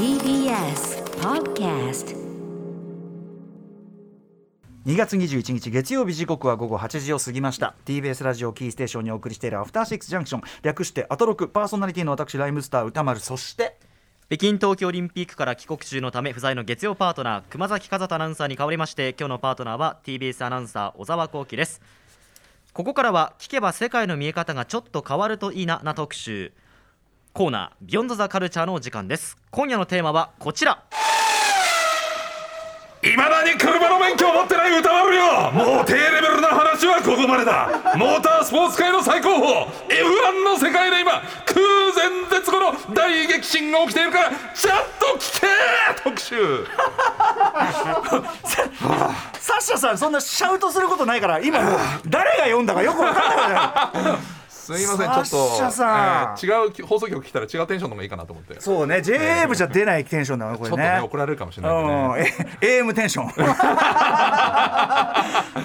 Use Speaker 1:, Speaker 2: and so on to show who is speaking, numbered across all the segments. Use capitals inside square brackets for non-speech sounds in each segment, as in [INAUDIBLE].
Speaker 1: TBS Podcast
Speaker 2: 2月21日月曜日時刻は午後8時を過ぎました。TBS ラジオキーステーションにお送りしているアフターシックスジャンクション。略してアトロクパーソナリティの私ライムスター歌丸。そして
Speaker 3: 北京冬季オリンピックから帰国中のため不在の月曜パートナー熊崎和人アナウンサーに代わりまして今日のパートナーは TBS アナウンサー小沢光輝です。ここからは聞けば世界の見え方がちょっと変わるといいなな特集コーナービヨンドザカルチャーのお時間です。今夜のテーマはこちら。
Speaker 4: いまだに車の免許を持ってない歌丸よ。もう低レベルな話はここまでだ。モータースポーツ界の最高峰 F1 の世界で今空前絶後の大激震が起きているからちゃんと聞け特集。
Speaker 2: サッシャさんそんなシャウトすることないから今もう誰が読んだかよく分かんないから
Speaker 4: すいませんちょっと、えー違う放送局来たら違うテンションの方がいいかなと思って。
Speaker 2: そうね JA 部じゃ出ないテンションだなこれ
Speaker 4: ちょっとね
Speaker 2: ね
Speaker 4: 怒られるかもしれないね。
Speaker 2: うん。え AM テンション。[LAUGHS]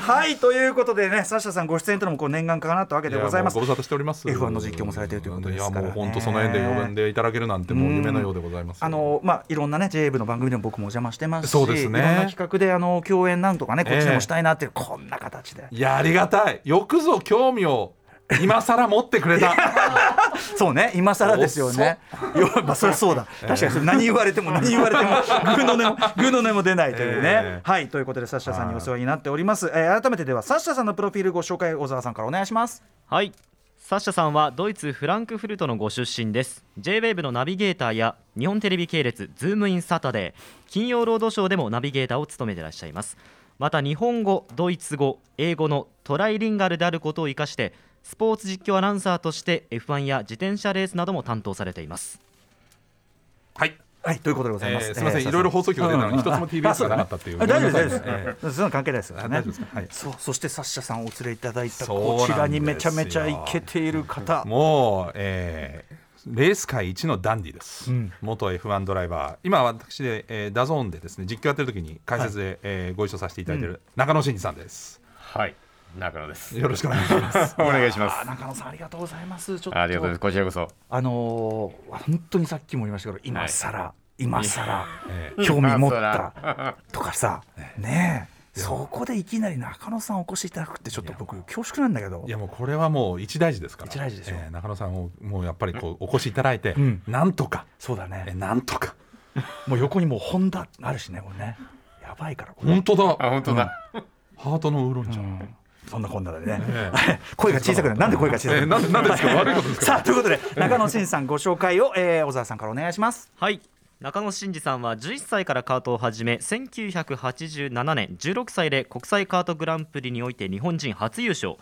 Speaker 2: はいということでねサッシャさんご出演とのもこう念願かなったわけでございます。
Speaker 4: ご無沙汰しております。
Speaker 2: F1 の実況もされているということですから。ね
Speaker 4: いやもう本当その縁で呼んでいただけるなんてもう夢のようでございます。
Speaker 2: あのまあいろんなね JA 部の番組でも僕もお邪魔してますし
Speaker 4: そうですね。
Speaker 2: いろんな企画であの共演なんとかねこっちで
Speaker 4: ええ
Speaker 2: もしたいなっていう、こんな形で。
Speaker 4: いやありがたい。よくぞ興味を今更持ってくれた。[LAUGHS]
Speaker 2: そうね今更ですよね。よまあそりゃそうだ。確かにそれ何言われても何言われてもグーの音もグーの音も出ないというね、
Speaker 4: ええ。
Speaker 2: はいということでサッシャさんにお世話になっております、えー改めてではサッシャさんのプロフィールご紹介小沢さんからお願いします。
Speaker 3: はい。サッシャさんはドイツフランクフルトのご出身です。J-WAVE のナビゲーターや日本テレビ系列ズームインサタデー金曜ロードショーでもナビゲーターを務めていらっしゃいます。また日本語ドイツ語英語のトライリンガルであることを生かしてスポーツ実況アナウンサーとして F1 や自転車レースなども担当されています。
Speaker 4: はい。
Speaker 2: はいということでございます、
Speaker 4: えーすみません。
Speaker 2: えー
Speaker 4: いろいろ放送局出たのに
Speaker 2: うん
Speaker 4: 一つも TBS がなかったっていう
Speaker 2: あ大丈夫です大丈夫です、その関係ないですよね。
Speaker 4: あ大丈夫です。かはい。
Speaker 2: そうそしてサッシャさんをお連れいただいたこちらにめちゃめちゃイケている方。
Speaker 4: もう、えーレース界一のダンディです、
Speaker 2: うん。
Speaker 4: 元 F1 ドライバー。今私で、えーダゾーンでですね実況やってる時に解説で、えーご一緒させていただいている中野真二さんです、
Speaker 5: はい、中野です。
Speaker 4: よろしくお願いします。[LAUGHS]
Speaker 5: お願いしま
Speaker 2: あ
Speaker 5: す。
Speaker 2: 中野さんありがとうございます。ちょっと
Speaker 5: ありがとうございます。こちらこそ。
Speaker 2: あのー本当にさっきも言いましたけど今更、今更
Speaker 4: え [LAUGHS]
Speaker 2: 興味持っ
Speaker 5: 今
Speaker 2: たとかさねえ。そこでいきなり中野さんお越しいただくってちょっと僕恐縮なんだけど。
Speaker 4: いやもうこれはもう一大事ですから。
Speaker 2: 一大事でしょ
Speaker 4: えー中野さんをもうやっぱりこうお越しいただいて、
Speaker 2: うん。
Speaker 4: なんとか、
Speaker 2: そうだね。
Speaker 4: えーなんとか。[LAUGHS]
Speaker 2: もう横にもうホンダあるしねこれね。やばいからこれ。
Speaker 4: 本当だ。
Speaker 5: あ、本当だ。
Speaker 4: ハートのウーロン茶、
Speaker 2: うんそんなこんなでね、
Speaker 4: え。[LAUGHS]
Speaker 2: 声が小さくなる。なんで声が小さくなる、
Speaker 4: えーなんでなんでですか？悪いことですか？[LAUGHS]
Speaker 2: さあということで中野真さんご紹介を、えー小沢さんからお願いします。
Speaker 3: はい。中野真二さんは11歳からカートを始め1987年16歳で国際カートグランプリにおいて日本人初優勝。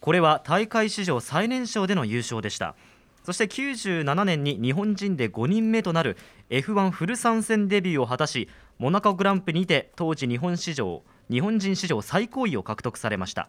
Speaker 3: これは大会史上最年少での優勝でした。そして97年に日本人で5人目となる F1 フル参戦デビューを果たしモナコグランプリにて当時日本史上日本人史上最高位を獲得されました。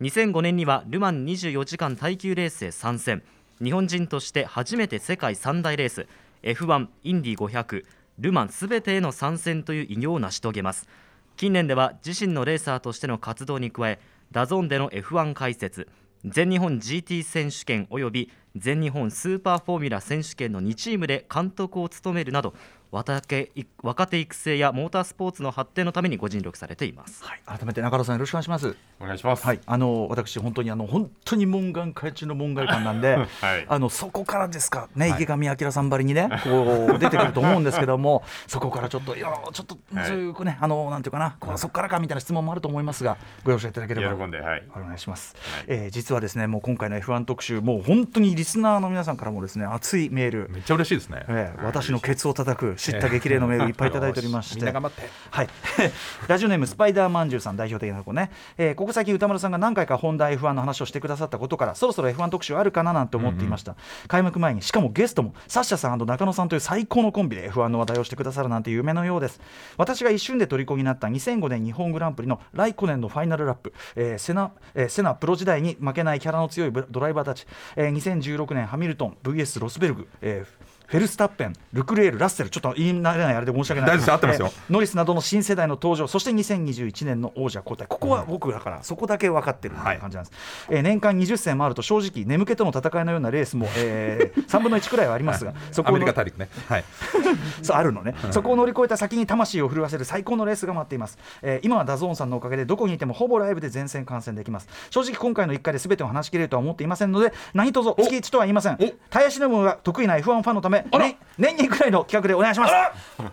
Speaker 3: 2005年にはル・マン24時間耐久レースへ参戦。日本人として初めて世界三大レース F1 インディ500ル・マンすべてへの参戦という偉業を成し遂げます。近年では自身のレーサーとしての活動に加えダゾーンでの F1 解説全日本 GT 選手権および全日本スーパーフォーミュラ選手権の2チームで監督を務めるなど若手若手育成やモータースポーツの発展のためにご尽力されています。
Speaker 2: はい。改めて中野さんよろしくお願いします。
Speaker 5: お願いします。
Speaker 2: はい、あの私本当にあの本当に門外開中の門外漢なんで、[LAUGHS]
Speaker 5: はい。
Speaker 2: あのそこからですかね、池上彰さんばりにね [LAUGHS] こう出てくると思うんですけども [LAUGHS] そこからちょっといやちょっと
Speaker 5: はい。
Speaker 2: そういうね、あのなんていうかなこうそこからかみたいな質問もあると思いますがご容赦いただければ。
Speaker 5: 喜んで、はい。
Speaker 2: お願いします、
Speaker 5: はい。
Speaker 2: えー実はですねもう今回の F1 特集もう本当にリスナーの皆さんからもですね熱いメール。
Speaker 4: めっちゃ嬉しいですね、
Speaker 2: ええ私のケツを叩く知った激励のメールいっぱいいただいておりまして、
Speaker 4: みんな頑張って
Speaker 2: はい、[LAUGHS] ラジオネームスパイダーまんじゅうさん代表的なとこね、えーここ最近歌丸さんが何回かホンダ F1 の話をしてくださったことからそろそろ F1 特集あるかななんて思っていました、開幕前にしかもゲストもサッシャさん中野さんという最高のコンビで F1 の話題をしてくださるなんて夢のようです。私が一瞬で虜になった2005年日本グランプリのライコネンのファイナルラップ、えーセナえーセナプロ時代に負けないキャラの強いドライバーたち、えー2016年ハミルトン VS ロスベルグ、えーフェルスタッペンルクレールラッセルちょっと言い慣れないあれで申し訳ない。
Speaker 4: 大丈夫です。合ってますよ。
Speaker 2: えーノリスなどの新世代の登場そして2021年の王者交代。ここは僕だから、そこだけ分かってるっていう感じなんです、えー年間20戦もあると正直眠気との戦いのようなレースも、えー、[LAUGHS] 3分の1くらいはありますが、そこをア
Speaker 4: メリカ大陸ね。はい。[LAUGHS]
Speaker 2: そうあるのね、そこを乗り越えた先に魂を震わせる最高のレースが待っています、えー今は DAZN さんのおかげでどこにいてもほぼライブで全戦観戦できます。正直今回の1回で全てを話し切れるとは思っていませんので何卒月1とは言いません。耐え忍ぶが得意な F1 ファンのため、
Speaker 4: あら。
Speaker 2: ね年2くらいの企画でお願いします。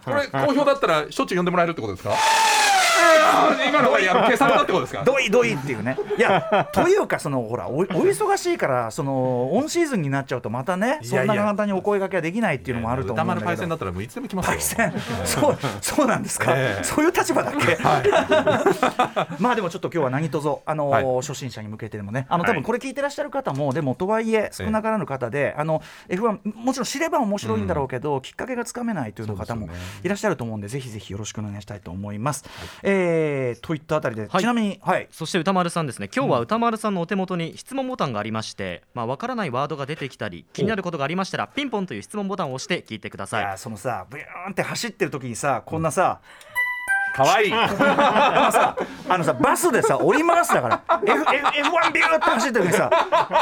Speaker 4: これ好評だったらしょっちゅう呼んでもらえるってことですか？今のはやる消されたってことですか？
Speaker 2: どいどいっていうね。いやというかそのほらおお忙しいからそのオンシーズンになっちゃうとまたねそんな簡単にお声掛けはできないっていうのもあると思うんだけど。
Speaker 4: 歌丸パイセンだったらもういつでも来ますよ。
Speaker 2: そうそうなんですか、
Speaker 4: ええ。
Speaker 2: そういう立場だっけ、[LAUGHS] まあでもちょっと今日は何とぞあの、
Speaker 4: はい。
Speaker 2: 初心者に向けてでもねあの多
Speaker 4: はい。
Speaker 2: 分これ聞いてらっしゃる方もでもとはいえ少なからぬ方で、あの F1 もちろん知れば面白いんだろうけど、きっかけがつかめないという方もいらっしゃると思うんでぜひぜひよろしくお願いしたいと思います。えーといったあたりで、
Speaker 3: はい。
Speaker 2: ちなみにはい。
Speaker 3: そして歌丸さんですね。今日は歌丸さんのお手元に質問ボタンがありまして、まあわからないワードが出てきたり気になることがありましたらピンポンという質問ボタンを押して聞いてくだ
Speaker 2: い
Speaker 3: さい。
Speaker 2: やそのさブヨーンって走ってる時にさこんなさ、
Speaker 4: かわいい。
Speaker 2: あのさあのさバスでさ降りますだから。F F F1 ビューって走ってる時にさ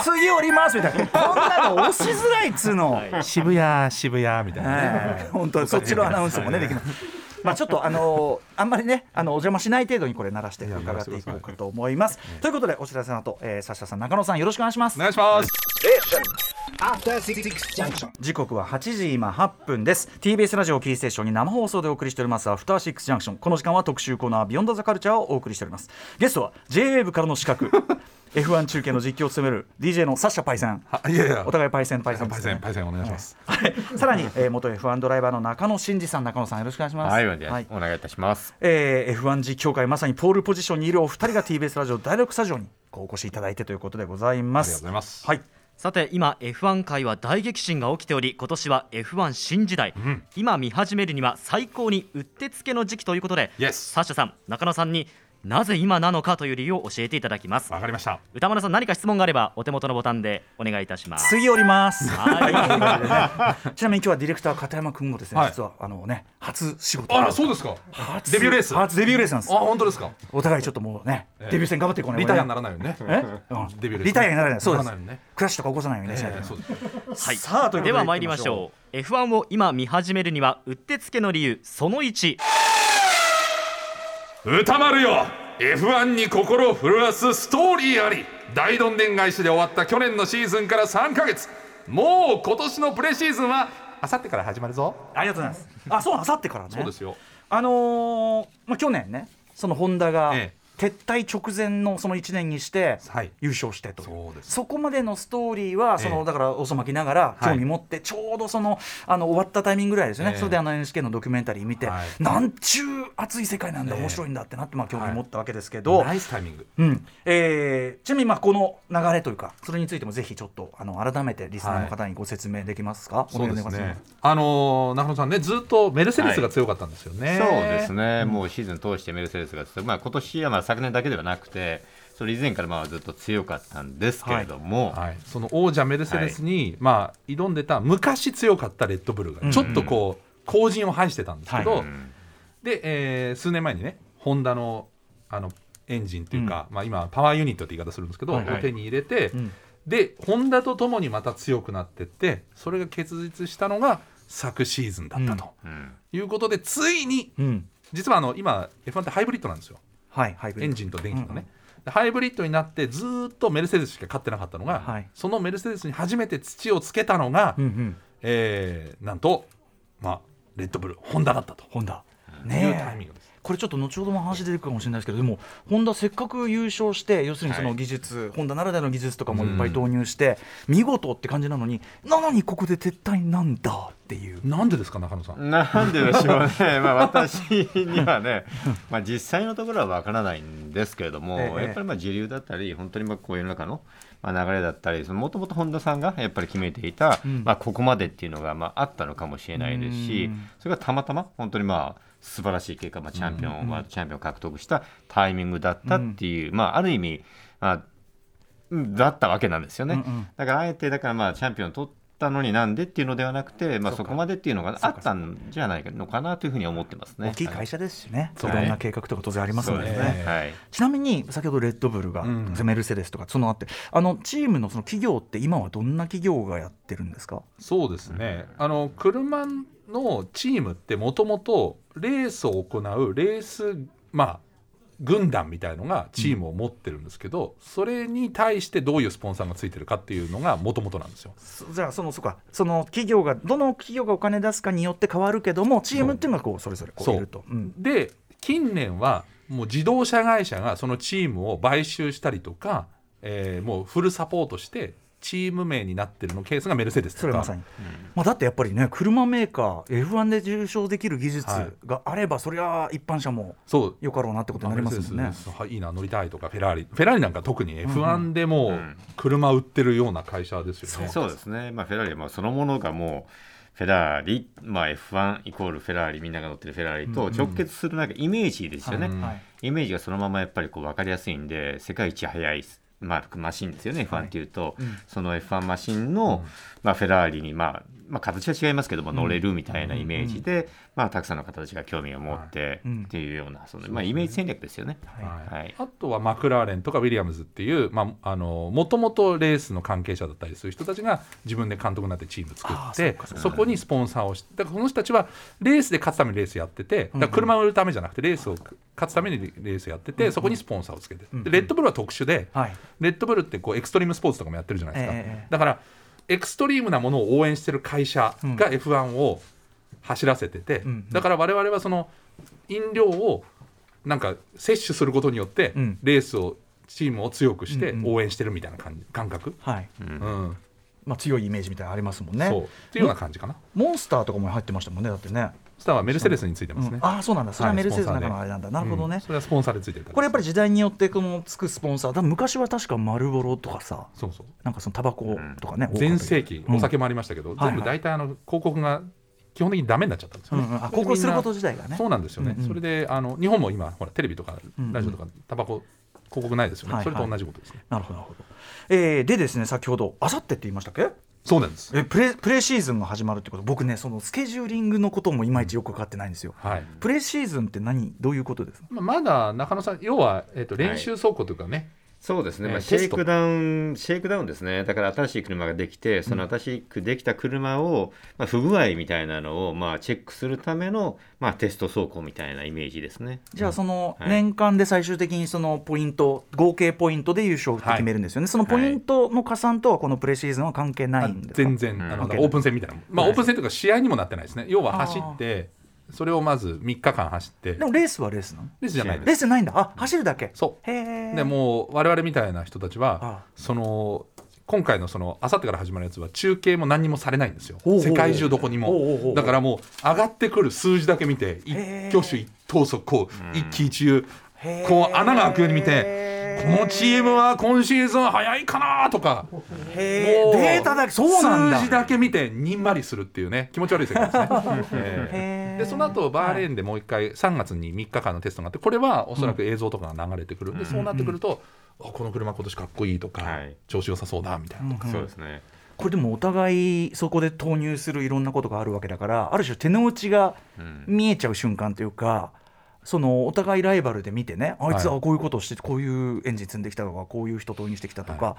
Speaker 2: 次降りますみたいな。こんなの押しづらいっつうの。
Speaker 4: 渋谷渋谷みたいなね。
Speaker 2: ええ本当そっちのアナウンスもねできない。まあちょっとあのーあんまりねあのお邪魔しない程度にこれ鳴らして伺っていこうかと思います。ということでお知らせの後、えー、サッシャさん中野さんよろしくお願いします
Speaker 4: お。願いします.
Speaker 2: 時刻は8時今8分です。TBS ラジオキーステーションに生放送でお送りしておりますアフターシックスジャンクション。この時間は特集コーナービヨンドザカルチャーをお送りしております。ゲストは JWAVE からの資格 F1 中継の実況を務める DJ のサッシャパイセン。
Speaker 4: あいやいや。
Speaker 2: お互いパイセンパイセンね。
Speaker 4: パイセンパイセンお願いします。
Speaker 2: はい、さらに、えー、元 F1 ドライバーの中野真司さん中野さんよろしくお願いします。
Speaker 5: はい、お願いい。たします。
Speaker 2: えー F1 実況界まさにポールポジションにいるお二人が TBS ラジオ第6スタジオにお越しいただいてということでございま
Speaker 4: ありがとう
Speaker 2: す
Speaker 4: ございます。
Speaker 2: はい
Speaker 3: さて今 F1 界は大激震が起きており今年は F1 新時代、今見始めるには最高にうってつけの時期ということで、サッシャさん中野さんになぜ今なのかという理由を教えていただきます。
Speaker 4: わかりました。
Speaker 3: 歌丸さん何か質問があればお手元のボタンでお願いいたします。
Speaker 2: 次降ります。
Speaker 3: はい。[LAUGHS]
Speaker 2: ちなみに今日はディレクター片山君もですね、
Speaker 4: はい。
Speaker 2: 実はあのね初仕事。
Speaker 4: あらそうですか。
Speaker 2: 初。
Speaker 4: デビューレース。
Speaker 2: 初デビューレースなんです。
Speaker 4: あ本当ですか。
Speaker 2: お互いちょっともうね、
Speaker 4: ええ。
Speaker 2: デビュー戦頑張っていこうね。
Speaker 4: リタイアにな
Speaker 2: ら
Speaker 4: らないよね。
Speaker 2: え、うん。
Speaker 4: デビューレース。
Speaker 2: リタイアにならない。そうです。
Speaker 4: ね。
Speaker 2: クラッシュとか起こさないようにねしないと
Speaker 4: ええそうです。
Speaker 3: はい。
Speaker 2: さあということで
Speaker 3: では参りましょう。F1 を今見始めるにはうってつけの理由その1
Speaker 4: 歌丸よ。F1 に心を震わすストーリーあり。大どんでん返しで終わった去年のシーズンから3ヶ月。もう今年のプレシーズンはあさってから始まるぞ。
Speaker 2: ありがとうございます。あそうあさってからね。
Speaker 4: そうですよ。
Speaker 2: あのーまあ去年ねそのホンダが
Speaker 4: え
Speaker 2: 撤退直前のその1年にして
Speaker 4: はい。
Speaker 2: 優勝してと、
Speaker 4: そうです。
Speaker 2: そこまでのストーリーはその、
Speaker 4: ええ
Speaker 2: だから遅まきながら
Speaker 4: はい。
Speaker 2: 興味持って、ちょうどそのあの終わったタイミングぐらいですよね、
Speaker 4: ええ。
Speaker 2: それであの NHK のドキュメンタリー見て、
Speaker 4: はい。
Speaker 2: なんちゅう熱い世界なんだ、
Speaker 4: ええ
Speaker 2: 面白いんだってなって、まあ、興味持ったわけですけど、
Speaker 4: ナイスタイミング。
Speaker 2: うん。えーちなみにまあこの流れというかそれについてもぜひちょっとあの改めてリスナーの方にご説明できますか、お
Speaker 4: そう
Speaker 2: 願いします。
Speaker 4: ですねあのー中野さんねずっとメルセデスが強かったんですよね、
Speaker 5: そうですね、もうシーズン通してメルセデスがまあ今年はまあ昨年だけではなくて、それ以前からまあずっと強かったんですけれども、
Speaker 4: はい、その王者メルセデスに、まあ、挑んでた昔強かったレッドブルがちょっとこう後陣を排してたんですけど、
Speaker 2: はい。
Speaker 5: うん
Speaker 4: で、えー数年前にねホンダのあのエンジンというか、まあ、今パワーユニットって言い方するんですけど、
Speaker 2: はいはい。
Speaker 4: を手に入れて、
Speaker 2: ん。
Speaker 4: でホンダとともにまた強くなってってそれが結実したのが昨シーズンだったと
Speaker 5: うん。
Speaker 4: いうことで、ついに
Speaker 2: うん。
Speaker 4: 実はあの今 F1 ってハイブリッドなんですよ
Speaker 2: はいハイブリッド。
Speaker 4: エンジンと電気のね、でハイブリッドになってずーっとメルセデスしか勝ってなかったのが、
Speaker 2: はい。
Speaker 4: そのメルセデスに初めて土をつけたのが、
Speaker 2: うんうん。
Speaker 4: えーなんと、まあ、レッドブルホンダだったと。
Speaker 2: ホンダ。
Speaker 4: いうタイミング。
Speaker 2: これちょっと後ほども話出てくるかもしれないですけどでもホンダせっかく優勝して要するにその技術、ホンダならではの技術とかもいっぱい導入して、見事って感じなのになのにここで撤退なんだっていう。
Speaker 4: なんでですか中野さん、
Speaker 5: なんででしょうね、まあ、私にはね、[LAUGHS] まあ、実際のところはわからないんですけれども、
Speaker 2: ええ。
Speaker 5: やっぱりまあ時流だったり、本当にまあこう世の中のまあ流れだったり、もともと本田さんがやっぱり決めていた、
Speaker 2: ん。
Speaker 5: まあ、ここまでっていうのがまああったのかもしれないですし
Speaker 2: うん、
Speaker 5: それがたまたま本当にまあ素晴らしい結果、まあ、チャンピオン、ワールドチャンピオンを獲得したタイミングだったっていう、まあ、ある意味、まあ、うんだったわけなんですよね。
Speaker 2: うんうん。
Speaker 5: だからあえてだからまあチャンピオンを取っったのになんでっていうのではなくて、まあ、
Speaker 2: そ
Speaker 5: こまでっていうのがあったんじゃないのかなというふうに思ってますね。
Speaker 2: 大きい会社ですしね、
Speaker 5: はい
Speaker 2: いろんな計画とか当然ありますのでね。
Speaker 5: そうですねはい。
Speaker 2: ちなみに先ほどレッドブルが、
Speaker 4: うん。
Speaker 2: メルセデスとかそのあってあのチームのその企業って今はどんな企業がやってるんですか？
Speaker 4: そうですね、あの車のチームってもともとレースを行うレース、まあ、軍団みたいのがチームを持ってるんですけど、それに対してどういうスポンサーがついてるかっていうのがもともとなんですよ。
Speaker 2: そじゃあそのそうかその企業がどの企業がお金出すかによって変わるけどもチームっていうのがこうそれぞれこういると。うん
Speaker 4: で近年はもう自動車会社がそのチームを買収したりとか、えーもうフルサポートしてチーム名になってるのケースがメルセデス
Speaker 2: それまさに、まあ、だってやっぱりね車メーカー F1 で受賞できる技術があれば、そりゃ一般車も
Speaker 4: そう。
Speaker 2: よかろうなってことになりますもんね。
Speaker 4: はいいな乗りたいとかフェラーリ。フェラーリなんか特に F1 でもう車売ってるような会社ですよね。
Speaker 5: そう。ですね、まあ、フェラーリはまあそのものがもうフェラーリ、まあ、F1 イコールフェラーリみんなが乗ってるフェラーリと直結するなんかイメージですよね、
Speaker 4: うん。
Speaker 2: はい。
Speaker 5: イメージがそのままやっぱりこう分かりやすいんで世界一速い、まあ、マシンですよね F1 っていうと、その F1 マシンの、まあ、フェラーリに、まあまあ、形は違いますけども乗れるみたいなイメージで、まあ、たくさんの方たちが興味を持って
Speaker 2: うん。
Speaker 5: っていうようなその、まあ、イメージ戦略ですよね。
Speaker 4: はい。
Speaker 5: はい。
Speaker 4: あとはマクラーレンとかウィリアムズっていうまああのもともとレースの関係者だったりする人たちが自分で監督になってチーム作って
Speaker 2: そ
Speaker 4: こにスポンサーをしてだからこの人たちはレースで勝つためにレースやってて車を売るためじゃなくてレースを勝つためにレースやっててそこにスポンサーをつけて。でレッドブルは特殊で
Speaker 2: はい。
Speaker 4: レッドブルってこうエクストリームスポーツとかもやってるじゃないですか、
Speaker 2: ええ。
Speaker 4: だからエクストリームなものを応援してる会社が F1 を走らせてて、
Speaker 2: ん
Speaker 4: だから我々はその飲料をなんか摂取することによって
Speaker 2: うん。
Speaker 4: レースをチームを強くして応援してるみたいな感じ感覚、
Speaker 2: はい。
Speaker 4: うん。
Speaker 2: まあ、強いイメージみたいなのありますもんね。
Speaker 4: そう。っていうような感じかな。
Speaker 2: モンスターとかも入ってましたもんねだってね、
Speaker 4: スターはメルセデスについてますね、
Speaker 2: うん。ああそうなんだ。それは
Speaker 4: はい
Speaker 2: メルセデスの中のあれなんだ、なるほどね、
Speaker 4: うんそれはスポンサーでついてる
Speaker 2: これやっぱり時代によってこのつくスポンサー多分昔は確か丸ボロとかさ
Speaker 4: そうそう。
Speaker 2: なんかそのタバコとかね、
Speaker 4: 全盛期
Speaker 2: うん。
Speaker 4: お酒もありましたけど、全部大体あの広告が基本的にダメになっちゃったんですよね、
Speaker 2: うんうん。あ広告すること自体がね。
Speaker 4: そうなんですよね、
Speaker 2: うん。うん
Speaker 4: それであの日本も今ほらテレビとかラジオとかタバコ広告ないですよね、
Speaker 2: はいはい。
Speaker 4: それと同じことですね。
Speaker 2: なるほどなるほど、えーでですね先ほどあさってって言いましたっけ？
Speaker 4: そうなんです。
Speaker 2: えプレプレシーズンが始まるってこと？僕ねそのスケジューリングのこともいまいちよく分かってないんですよ、
Speaker 4: はい。
Speaker 2: プレシーズンって何？どういうことですか？
Speaker 4: まあまだ中野さん要は、えっと練習走行というかね、
Speaker 5: そうですね、まあ、シェイクダウン、シェイクダウンですね、だから新しい車ができて、その新しくできた車を、まあ、不具合みたいなのを、まあ、チェックするための、まあ、テスト走行みたいなイメージですね。
Speaker 2: じゃあその
Speaker 5: はい。
Speaker 2: 年間で最終的にそのポイント合計ポイントで優勝って決めるんですよね、そのポイントの加算とはこのプレシーズンは関係ない。んですか
Speaker 4: 全然、あのオープン戦みたいな、まあ、オープン戦というか試合にもなってないですね要は走ってそれをまず3日間走って。
Speaker 2: でもレースはレースなの？
Speaker 4: レースじゃない
Speaker 2: レー
Speaker 4: です
Speaker 2: スじゃないんだ。あ走るだけ。
Speaker 4: そう。
Speaker 2: へえ
Speaker 4: でもう我々みたいな人たちは
Speaker 2: あ
Speaker 4: その今回のそのあさってから始まるやつは中継も何にもされないんですよ。世界中どこにも。だからもう上がってくる数字だけ見て一挙手一投足こう一喜一憂。こう穴が開くように見てこのチームは今シーズン早いかなとか。
Speaker 2: データだけそうなんだ。
Speaker 4: 数字だけ見てにんまりするっていうね気持ち悪い世界ですね。[LAUGHS] でその後バーレーンでもう一回3月に3日間のテストがあってこれはおそらく映像とかが流れてくる。ん。で、そうなってくると、あこの車今年かっこいいとか、
Speaker 5: はい。
Speaker 4: 調子良さそうだみたいな。とか、
Speaker 5: そうですね。
Speaker 2: これでもお互いそこで投入するいろんなことがあるわけだからある種手の内が
Speaker 5: うん。
Speaker 2: 見えちゃう瞬間というか、そのお互いライバルで見てねあいつはこういうことをしてこういうエンジン積んできたとかこういう人投入してきたとか、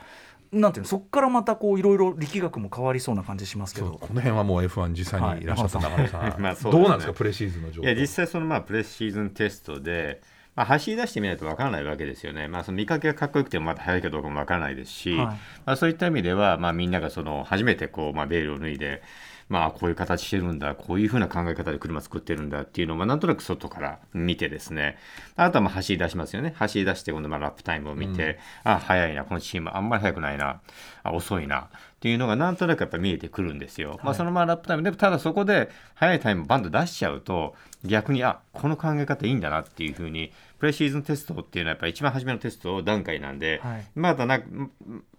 Speaker 2: なんていうのそこからまたこういろいろ力学も変わりそうな感じしますけど。
Speaker 4: この辺はもう F1 実際にいらっしゃった
Speaker 2: はい。
Speaker 4: 中野さん、[LAUGHS]
Speaker 5: まあそうですね。
Speaker 4: どうなんですかプレシーズンの状況。
Speaker 5: いや実際そのまあプレシーズンテストで、まあ、走り出してみないとわからないわけですよね、まあ、その見かけがかっこよくてもまだ速いかどうかもわからないですし、
Speaker 2: はい。
Speaker 5: まあ、そういった意味では、まあ、みんながその初めてこう、まあ、ベールを脱いで、まあ、こういう形してるんだこういうふうな考え方で車作ってるんだっていうのを、まあ、なんとなく外から見てですね。あとはまあ走り出しますよね。走り出して今度まあラップタイムを見て、あ速いなこのチームあんまり速くないなあ遅いなっていうのがなんとなくやっぱ見えてくるんですよ。まあ、そのままラップタイムでもただそこで速いタイムをバンと出しちゃうと逆にあこの考え方いいんだなっていうふうにプレシーズンテストっていうのはやっぱ一番初めのテスト段階なんで、
Speaker 2: はい。
Speaker 5: まだな、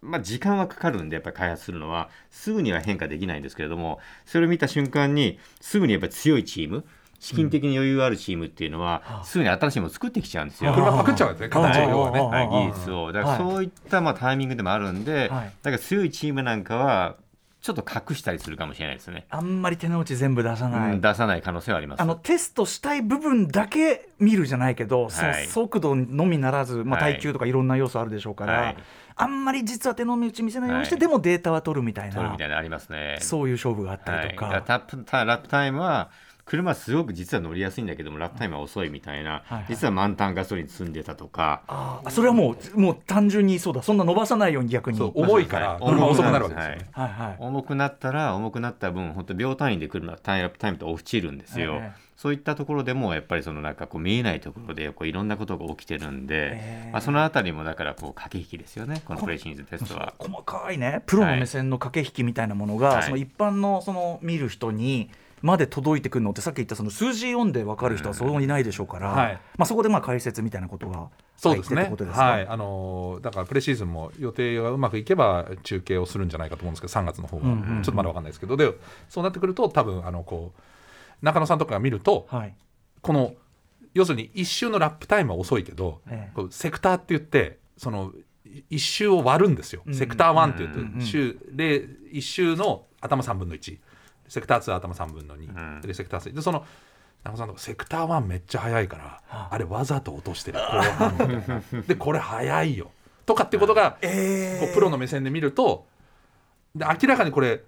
Speaker 5: まあ、時間はかかるんでやっぱり開発するのはすぐには変化できないんですけれどもそれを見た瞬間にすぐにやっぱり強いチーム資金的に余裕あるチームっていうのは、すぐに新しいものを作ってきちゃうんですよ。
Speaker 4: 車パクっちゃうんですね。形をね、
Speaker 5: 技術を。だからそういったまあタイミングでもあるんで、
Speaker 2: はい。
Speaker 5: だから強いチームなんかはちょっと隠したりするかもしれないですね、
Speaker 2: あんまり手の内全部出さない、
Speaker 5: うん出さない可能性はあります。
Speaker 2: あのテストしたい部分だけ見るじゃないけど、
Speaker 5: はい。
Speaker 2: 速度のみならず、まあ、
Speaker 5: はい。
Speaker 2: 耐久とかいろんな要素あるでしょうから、
Speaker 5: はい。
Speaker 2: あんまり実は手の内見せないようにして、
Speaker 5: はい。
Speaker 2: でもデータは取るみたいな
Speaker 5: 取るみたいなのありますね。
Speaker 2: そういう勝負があったりとか。
Speaker 5: かラップタイムは車すごく実は乗りやすいんだけどもラップタイムは遅いみたいな、
Speaker 2: はいはい。
Speaker 5: 実は満タンガソリン積んでたとか、
Speaker 2: あーそれはもうもう単純にそうだ。そんな伸ばさないように逆に。
Speaker 4: 重いから
Speaker 5: はい
Speaker 4: 車遅くなるわけですね。
Speaker 2: はいはい。
Speaker 5: 重くなったら重くなった分本当秒単位で車タイムラップタイムって落ちるんですよ、
Speaker 2: ええ。
Speaker 5: そういったところでもやっぱりそのなんかこう見えないところでこういろんなことが起きてるんで、
Speaker 2: ええ。
Speaker 5: まあ、そのあたりもだからこう駆け引きですよねこのプレシーズンテストは。
Speaker 2: 細かいね。プロの目線の駆け引きみたいなものが、
Speaker 5: はい。
Speaker 2: その一般のその見る人にまで届いてくるのってさっき言ったその数字読んで分かる人はそういないでしょうから、
Speaker 4: はい。
Speaker 2: まあ、そこでまあ解説みたいなことが
Speaker 4: そうですね。
Speaker 2: ってことですか？
Speaker 4: はい。あのーだからプレシーズンも予定がうまくいけば中継をするんじゃないかと思うんですけど3月の方が、
Speaker 2: うんうんうん。
Speaker 4: ちょっとまだ分かんないですけど。でそうなってくると多分あのこう中野さんとかが見ると
Speaker 2: はい。
Speaker 4: この要するに一周のラップタイムは遅いけど、
Speaker 2: ええ。
Speaker 4: セクターって言ってそのい一周を割るんですよ、
Speaker 2: うん。
Speaker 4: セクター1って言
Speaker 2: うんうん
Speaker 4: 周で一周の頭3分の1セクター2頭3分の2、
Speaker 5: うん。
Speaker 4: でセクター3でその中野さんとかセクター1めっちゃ速いから、
Speaker 2: あ。
Speaker 4: あれわざと落としてる [LAUGHS] でこれ速いよ。とかってことが、
Speaker 2: え
Speaker 4: こうプロの目線で見るとで明らかにこれ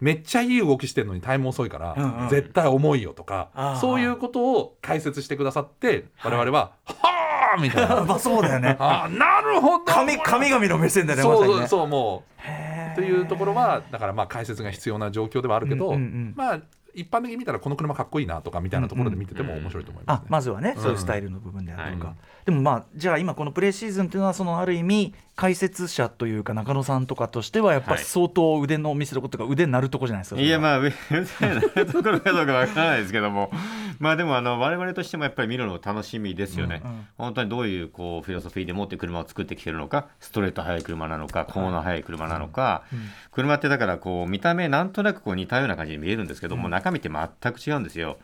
Speaker 4: めっちゃいい動きしてるのにタイム遅いから、
Speaker 2: うんうん。
Speaker 4: 絶対重いよとかそういうことを解説してくださって我々は「はあ!」みたいな。[LAUGHS]
Speaker 2: まあそうだよね。
Speaker 4: あーなるほど。
Speaker 2: 神神々の目線だよね
Speaker 4: そうそうそうもうというところはだからまあ解説が必要な状況ではあるけど、
Speaker 2: うんうんうん
Speaker 4: まあ一般的に見たらこの車かっこいいなとかみたいなところで見てても面白いと思います、ね。
Speaker 2: あまずはね、そういうスタイルの部分であるとか、
Speaker 5: はい
Speaker 2: でもまあじゃあ今このプレーシーズンというのはそのある意味解説者というか中野さんとかとしてはやっぱ相当腕の見せることが腕になるとこじゃないですか、
Speaker 5: いや
Speaker 2: あ
Speaker 5: まあ上上のところかどうかわからないですけども [LAUGHS] まあでもあの我々としてもやっぱり見るの楽しみですよね、
Speaker 2: うんうん。
Speaker 5: 本当にどういうこうフィロソフィーでもって車を作ってきてるのかストレート速い車なのかコーナー速い車なのか、車ってだからこう見た目なんとなくこう似たような感じに見えるんですけども、中身って全く違うんですよ。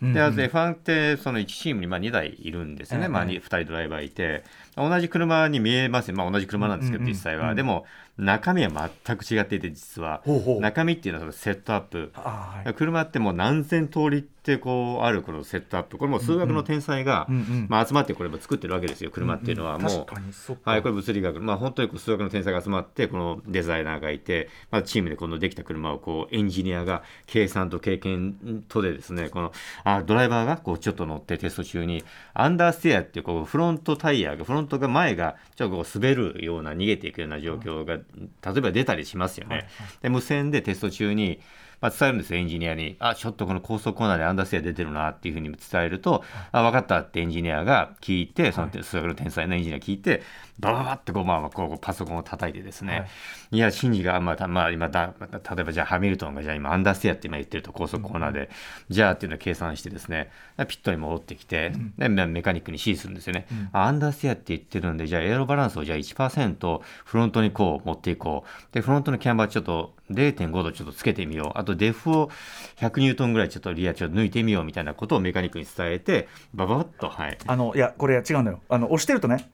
Speaker 5: で、あと F1 ってその1チームにまあ2台いるんですよね、
Speaker 2: ええ
Speaker 5: まあ、2, 人ドライバーいて。同じ車に見えますよ、まあ、同じ車なんですけど、
Speaker 2: うんうんうん。
Speaker 5: 実際は、でも中身は全く違っていて実は。中身っていうのはそのセットアップ。
Speaker 2: あはい。
Speaker 5: 車ってもう何千通りってこうあるこのセットアップ。これもう数学の天才が、
Speaker 2: うんうん
Speaker 5: まあ、集まってこれも作ってるわけですよ車っていうのはもう、
Speaker 2: 確かにそっか、
Speaker 5: はい、これ物理学、まあ、本当にこう数学の天才が集まってこのデザイナーがいて、まあ、チームでこのできた車をこうエンジニアが計算と経験とでですねこのあドライバーがこうちょっと乗ってテスト中にアンダーステアっていうこうフロントタイヤがフロントが前がちょっとこう滑るような逃げていくような状況が例えば出たりしますよね。で無線でテスト中にまあ、伝えるんですよ、エンジニアに。あ、ちょっとこの高速コーナーでアンダーステア出てるなっていうふうに伝えると、あ、分かったってエンジニアが聞いて、その数学の天才のエンジニアが聞いて、バババってこう、まあ、こうパソコンを叩いてですね、い、や、シンジが、まあ、たまあ、今だ、例えばじゃあハミルトンがじゃあ今アンダーステアって今言ってると高速コーナーで、じゃあっていうのを計算してですね、ピットに戻ってきて、でメメカニックに指示するんですよね。あアンダーステアって言ってるんで、じゃあエアロバランスをじゃあ1%フロントにこう持っていこう。で、フロントのキャンバーちょっと0.5度ちょっとつけてみよう。あとデフを100ニュートンぐらいちょっとリアちょっと抜いてみようみたいなことをメカニックに伝えて、ババッと、はい。
Speaker 2: あのいやこれ違うんだよあの押してるとね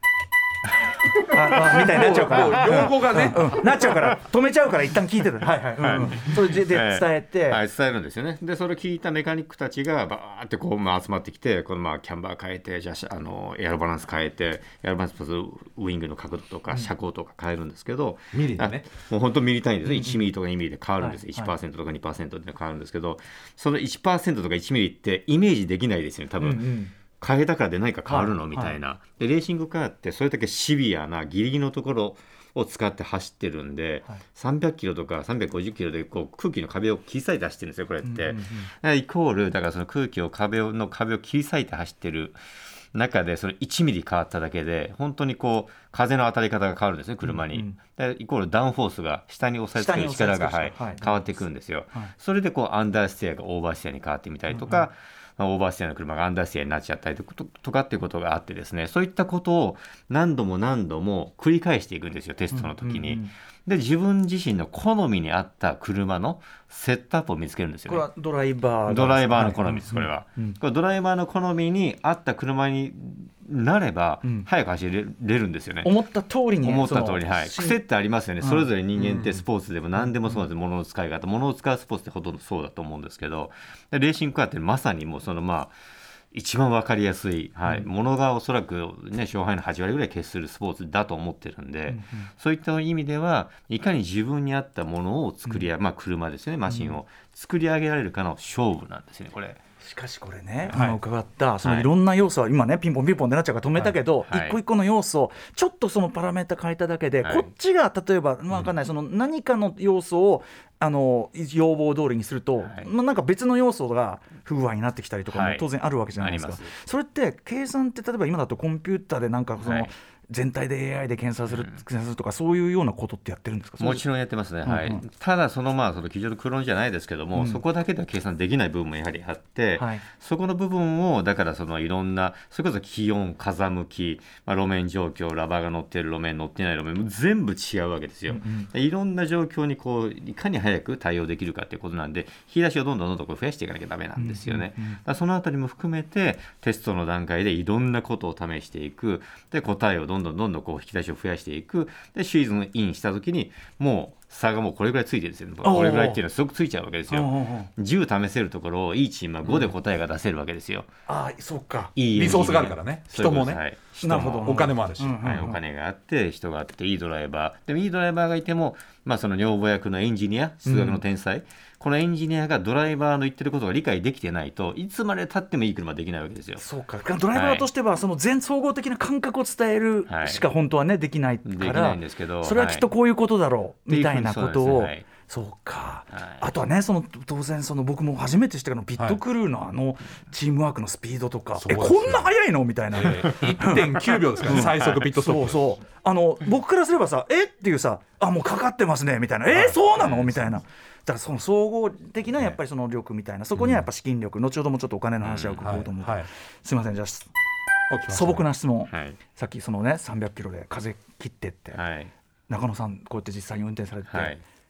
Speaker 2: [LAUGHS] ああみたいになっちゃうから。
Speaker 4: 用語がね、
Speaker 2: うん。なっちゃうから。止めちゃうから一旦聞いてるはいはい、うんうん。それでで伝えて、
Speaker 5: はい、伝えるんですよね。で、それを聞いたメカニックたちがバーってこう、まあ、集まってきて、このまあキャンバー変えて、じゃあのエアロバランス変えて、エアロバランスプラスウイングの角度とか車高とか変えるんですけど、
Speaker 4: ミリでね。
Speaker 5: あもう本当ミリ単位ですね、1ミリとか2ミリで変わるんです、
Speaker 2: はい。はい
Speaker 5: 1%とか2%で変わるんですけど、その1%とか1ミリってイメージできないですよね、多分。
Speaker 2: うんうん
Speaker 5: 変えたからで何か変わるの、
Speaker 2: はい
Speaker 5: みたいな。で、レーシングカーってそれだけシビアなギリギリのところを使って走ってるんで、
Speaker 2: はい
Speaker 5: 300キロとか350キロでこう空気の壁を切り裂いて走ってるんですよ、これって。
Speaker 2: うんうん
Speaker 5: イコール、だからその空気を壁をの壁を切り裂いて走ってる中で、その1ミリ変わっただけで、本当にこう、風の当たり方が変わるんですね、車に。
Speaker 2: うんうん
Speaker 5: でイコールダウンフォースが下に押さえつける力が、はい変わってくるんですよ。
Speaker 2: はい
Speaker 5: それでこうアンダーステアがオーバーステアに変わってみたりとか、まあオーバーステアの車がアンダーステアになっちゃったりとかっていうことがあってですねそういったことを何度も何度も繰り返していくんですよテストの時に。
Speaker 2: うんうんうん。
Speaker 5: で自分自身の好みに合った車のセットアップを見つけるんですよね。
Speaker 2: これはドライバーが
Speaker 5: ドライバーの好みです、
Speaker 2: はい。
Speaker 5: これは、
Speaker 2: うんうん。
Speaker 5: これドライバーの好みに合った車になれば
Speaker 2: うん。
Speaker 5: 早く走れれるんですよね。
Speaker 2: 思った通りに
Speaker 5: 思った通り、はい、
Speaker 2: し
Speaker 5: 癖ってありますよね、
Speaker 2: うん。
Speaker 5: それぞれ人間ってスポーツでも何でもそうなんです、物の使い方、物を使うスポーツってほとんどそうだと思うんですけど、でレーシングカーってまさにもうそのまあ、一番分かりやすい、はい。物がおそらく、ね、勝敗の8割ぐらい決するスポーツだと思ってるんで、そういった意味では、いかに自分に合ったものを作り上げ、まあ、車ですよね、マシンを。作り上げられるかの勝負なんですよね、これ。
Speaker 2: しかしこれね、
Speaker 4: はい。
Speaker 2: あの伺ったその
Speaker 5: はい。
Speaker 2: いろんな要素は今ねピンポンピンポンってなっちゃうから止めたけど、
Speaker 5: はい。
Speaker 2: 一個一個の要素ちょっとそのパラメータ変えただけで、
Speaker 5: はい。
Speaker 2: こっちが例えば、まあ、わかんない、その何かの要素をあの要望通りにすると、
Speaker 5: はい。
Speaker 2: まあ、なんか別の要素が不具合になってきたりとかも
Speaker 5: はい。
Speaker 2: 当然あるわけじゃないですか、
Speaker 5: あります。
Speaker 2: それって計算って例えば今だとコンピューターでなんかその、
Speaker 5: はい
Speaker 2: 全体で AI で検査する,、検査するとかそういうようなことってやってるんですか？
Speaker 5: もちろんやってますね、はい
Speaker 2: うん。うん
Speaker 5: ただそのまあその机上の空論じゃないですけども、
Speaker 2: うん。
Speaker 5: そこだけでは計算できない部分もやはりあって、
Speaker 2: はい。
Speaker 5: そこの部分をだからそのいろんなそれこそ気温風向き、まあ、路面状況ラバーが乗ってる路面乗ってない路面も全部違うわけですよ、でいろんな状況にこういかに早く対応できるかということなんで引き出しをどんどんどんどんこう増やしていかなきゃダメなんですよね、だからそのあたりも含めてテストの段階でいろんなことを試していく。で答えをどんどんどんどんこう引き出しを増やしていく。でシーズンインした時にもう差がもうこれぐらいついてるんですよね。これぐらいっていうのはすごくついちゃうわけですよ。
Speaker 2: うんうんうん。
Speaker 5: 10試せるところをいいチームは5で答えが出せるわけですよ、
Speaker 2: ああそうか。
Speaker 5: いい
Speaker 4: リソースがあるからね。人もね。
Speaker 5: はい。人
Speaker 2: なるほど
Speaker 4: お金もあるし、
Speaker 2: うん
Speaker 5: はい、お金があって人があっていいドライバー。でもいいドライバーがいても、まあ、その女房役のエンジニア数学の天才、このエンジニアがドライバーの言ってることが理解できてないといつまでたってもいい車できないわけですよ。
Speaker 2: そうか。ドライバーとしてはその全総合的な感覚を伝える
Speaker 5: はい。
Speaker 2: しか本当はねできないから、
Speaker 5: できないんですけど
Speaker 2: それはきっとこういうことだろう、
Speaker 5: はい
Speaker 2: みたいなことを
Speaker 5: そう
Speaker 2: か、
Speaker 5: はい。
Speaker 2: あとはねその当然その僕も初めて知ったけどピットクルーのあのチームワークのスピードとか、え
Speaker 4: そうですよ
Speaker 2: こんな速いの？みたいな。
Speaker 4: 1.9秒ですからね最速ピットストップ。
Speaker 2: そうそうあの僕からすればさえ？っていうさあもうかかってますねみたいな。え？そうなの？みたいな。だからその総合的なやっぱりその力みたいな。そこにはやっぱ資金力、後ほどもちょっとお金の話は伺おうと思う、
Speaker 4: はいはい。
Speaker 2: すみませんじゃあ素朴な質問、
Speaker 5: はい。
Speaker 2: さっきそのね300キロで風切ってって、
Speaker 5: はい。
Speaker 2: 中野さんこうやって実際に運転されて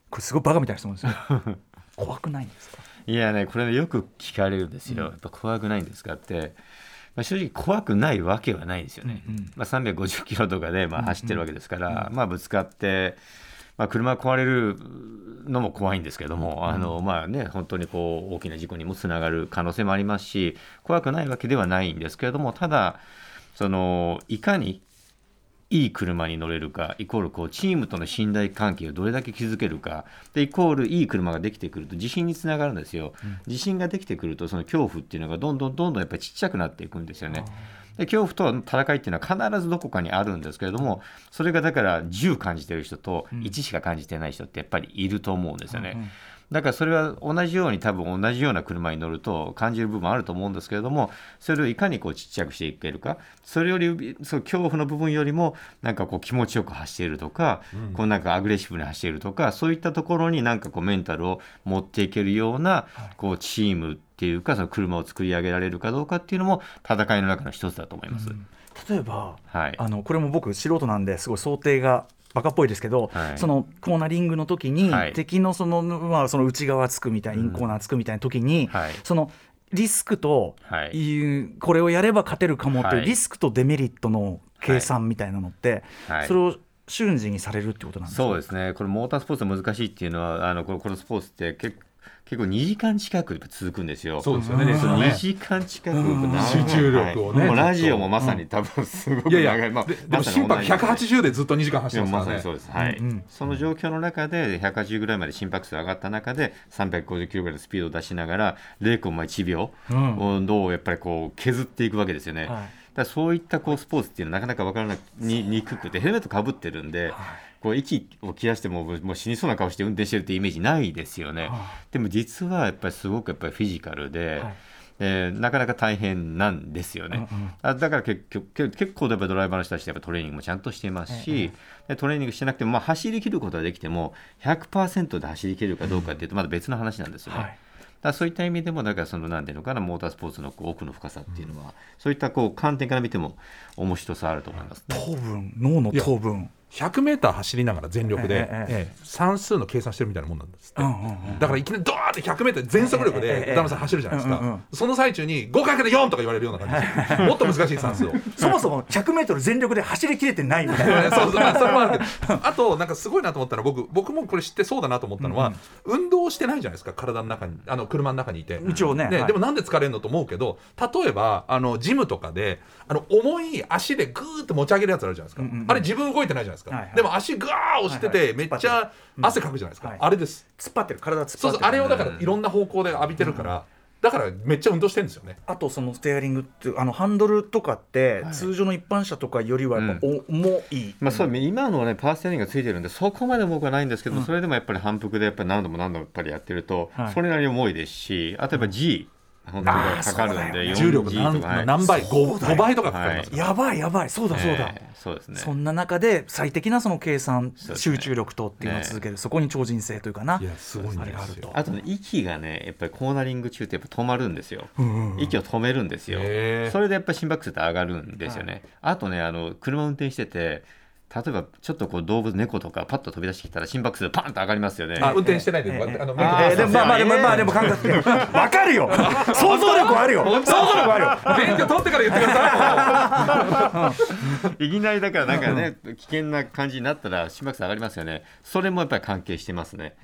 Speaker 2: これすごいバカみたいな質問ですよ。[LAUGHS] 怖くないんですか？
Speaker 5: いやねこれねよく聞かれるんですよ、やっぱ怖くないんですかって、まあ、正直怖くないわけはないですよね、
Speaker 2: うんうん。
Speaker 5: まあ、350キロとかでまあ走ってるわけですから、まあ、ぶつかって、まあ、車が壊れるのも怖いんですけども、あのまあね、本当にこう大きな事故にもつながる可能性もありますし怖くないわけではないんですけれどもただそのいかにいい車に乗れるかイコールこうチームとの信頼関係をどれだけ築けるか。でイコールいい車ができてくると自信につながるんですよ、自信ができてくるとその恐怖っていうのがどんどんどんどんやっぱりちっちゃくなっていくんですよね。で恐怖との戦いっていうのは必ずどこかにあるんですけれどもそれがだから10感じてる人と1しか感じてない人ってやっぱりいると思うんですよね。だからそれは同じように多分同じような車に乗ると感じる部分あると思うんですけれどもそれをいかにこうちっちゃくしていけるか。それよりその恐怖の部分よりもなんかこう気持ちよく走っているとか、こうなんかアグレッシブに走っているとかそういったところになんかこうメンタルを持っていけるようなこうチームっていうかその車を作り上げられるかどうかっていうのも戦いの中の一つだと思います。
Speaker 2: 例えば、
Speaker 5: はい。
Speaker 2: あのこれも僕素人なんですごい想定がバカっぽいですけど、
Speaker 5: はい。
Speaker 2: そのコーナリングの時に、
Speaker 5: はい。
Speaker 2: 敵のその,、まあ、その内側つくみたいなインコーナーつくみたいな時に、
Speaker 5: はい。
Speaker 2: そのリスクと、
Speaker 5: はい。
Speaker 2: これをやれば勝てるかもという、
Speaker 5: はい。
Speaker 2: リスクとデメリットの計算みたいなのって、
Speaker 5: はい。
Speaker 2: それを瞬時にされるってことなんですか？
Speaker 5: そうですね、これ、モータースポーツ難しいっていうのは、あのこのこのスポーツって結結構2時間近く続くんですよ。
Speaker 4: そうですよねレース
Speaker 5: そう
Speaker 4: はね。
Speaker 5: 2時間近く
Speaker 4: 集中力をね
Speaker 5: ラジオもまさに多分すごく
Speaker 4: いや
Speaker 5: 長い、
Speaker 4: いや、
Speaker 5: まあ
Speaker 4: ででも心拍
Speaker 5: 同じ
Speaker 4: 180でずっと2時間走
Speaker 5: い
Speaker 4: ってますからね。
Speaker 5: やまさにそうです、はい。
Speaker 2: うんうん。
Speaker 5: その状況の中で180ぐらいまで心拍数上がった中で350キロぐらいのスピードを出しながら0コンマ1秒をどうやっぱりこう削っていくわけですよね。
Speaker 2: はい。
Speaker 5: だからそういったこうスポーツっていうのはなかなか分からなににくくてヘルメットかぶってるんで、こう息を切らしてももう死にそうな顔して運転してるってイメージないですよね。でも実はやっぱりすごくやっぱりフィジカルで、
Speaker 2: はい
Speaker 5: えーなかなか大変なんですよね。あだから結局け結構やっぱドライバーの人たちってやっぱトレーニングもちゃんとしていますし、でトレーニングしてなくても、まあ、走り切ることはできても100%で走り切るかどうかっていうとまだ別の話なんですよね。
Speaker 2: はい
Speaker 5: だからそういった意味でも、だからそのなんていうのかな、モータースポーツのこう奥の深さっていうのは、そういったこう観点から見ても面白さあると思いますね。
Speaker 2: 糖分脳の糖分
Speaker 4: 100m 走りながら全力で、
Speaker 2: ええ
Speaker 4: 算数の計算してるみたいなもんなんですって、だからいきなりドーンって 100m 全速力
Speaker 2: ええええ
Speaker 4: で歌丸さん走るじゃないですか、その最中に 5×4 とか言われるような感じですもっと難しい算数を。
Speaker 2: そもそも 100m 全力で走りきれてないみたいな
Speaker 4: そうそうまあそれもあるけど。あとなんかすごいなと思ったのは僕僕もこれ知ってそうだなと思ったのは、運動してないじゃないですか。体の中にあの車の中にいて。
Speaker 2: 一応ねはい。
Speaker 4: でもなんで疲れるのと思うけど例えばあのジムとかであの重い足でグーって持ち上げるやつあるじゃないですか、あれ自分動いてないじゃないですか、
Speaker 2: はいはい。
Speaker 4: でも足グワー押してて、
Speaker 2: はいはい。
Speaker 4: めっちゃ汗かくじゃないですか、
Speaker 2: はい。
Speaker 4: あれです。
Speaker 2: 突っ張ってる。体突っ張ってる。
Speaker 4: そうそうあれをだからいろんな方向で浴びてるから、だからめっちゃ運動してるんですよね。
Speaker 2: あとそのステアリングってあのハンドルとかって
Speaker 5: はい
Speaker 2: 通常の一般車とかよりはやっぱ重い、
Speaker 5: まあそう今のはねパワーステアリングがついてるんでそこまで重くはないんですけど、それでもやっぱり反復でやっぱり何度も何度もやっぱりやってると、
Speaker 2: はい。
Speaker 5: それなりに重いですしあとやっぱ G、本当にかかるんで、
Speaker 4: 重力
Speaker 5: 4G
Speaker 4: 何何倍
Speaker 2: そうだよ
Speaker 4: 5, 倍とかかかりますから、
Speaker 2: やばいやばい。そうだそうだ、
Speaker 5: ええそうですね。
Speaker 2: そんな中で最適なその計算、
Speaker 5: ね
Speaker 2: 集中力とっていうのを続ける、そこに超人性というかな。い
Speaker 4: やすごいん
Speaker 2: あれがあると。
Speaker 5: あとね息がねやっぱりコーナリング中ってやっぱ止まるんですよ、
Speaker 2: うんうんうん。
Speaker 5: 息を止めるんですよ。それでやっぱり心拍数って上がるんですよね、あとねあの車運転してて例えばちょっとこう動物猫とかパッと飛び出してきたら心拍数パンと上がりますよね。
Speaker 4: あ運転してないで、
Speaker 2: ええ
Speaker 4: あの
Speaker 5: あー
Speaker 2: えーでもまあまあでもまあでも感覚 [LAUGHS] わかるよ。想像力あるよ。想像力あるよ。
Speaker 4: 免許取ってから言ってください
Speaker 5: いきなりだからなんかね危険な感じになったら心拍数上がりますよね。それもやっぱり関係してますね。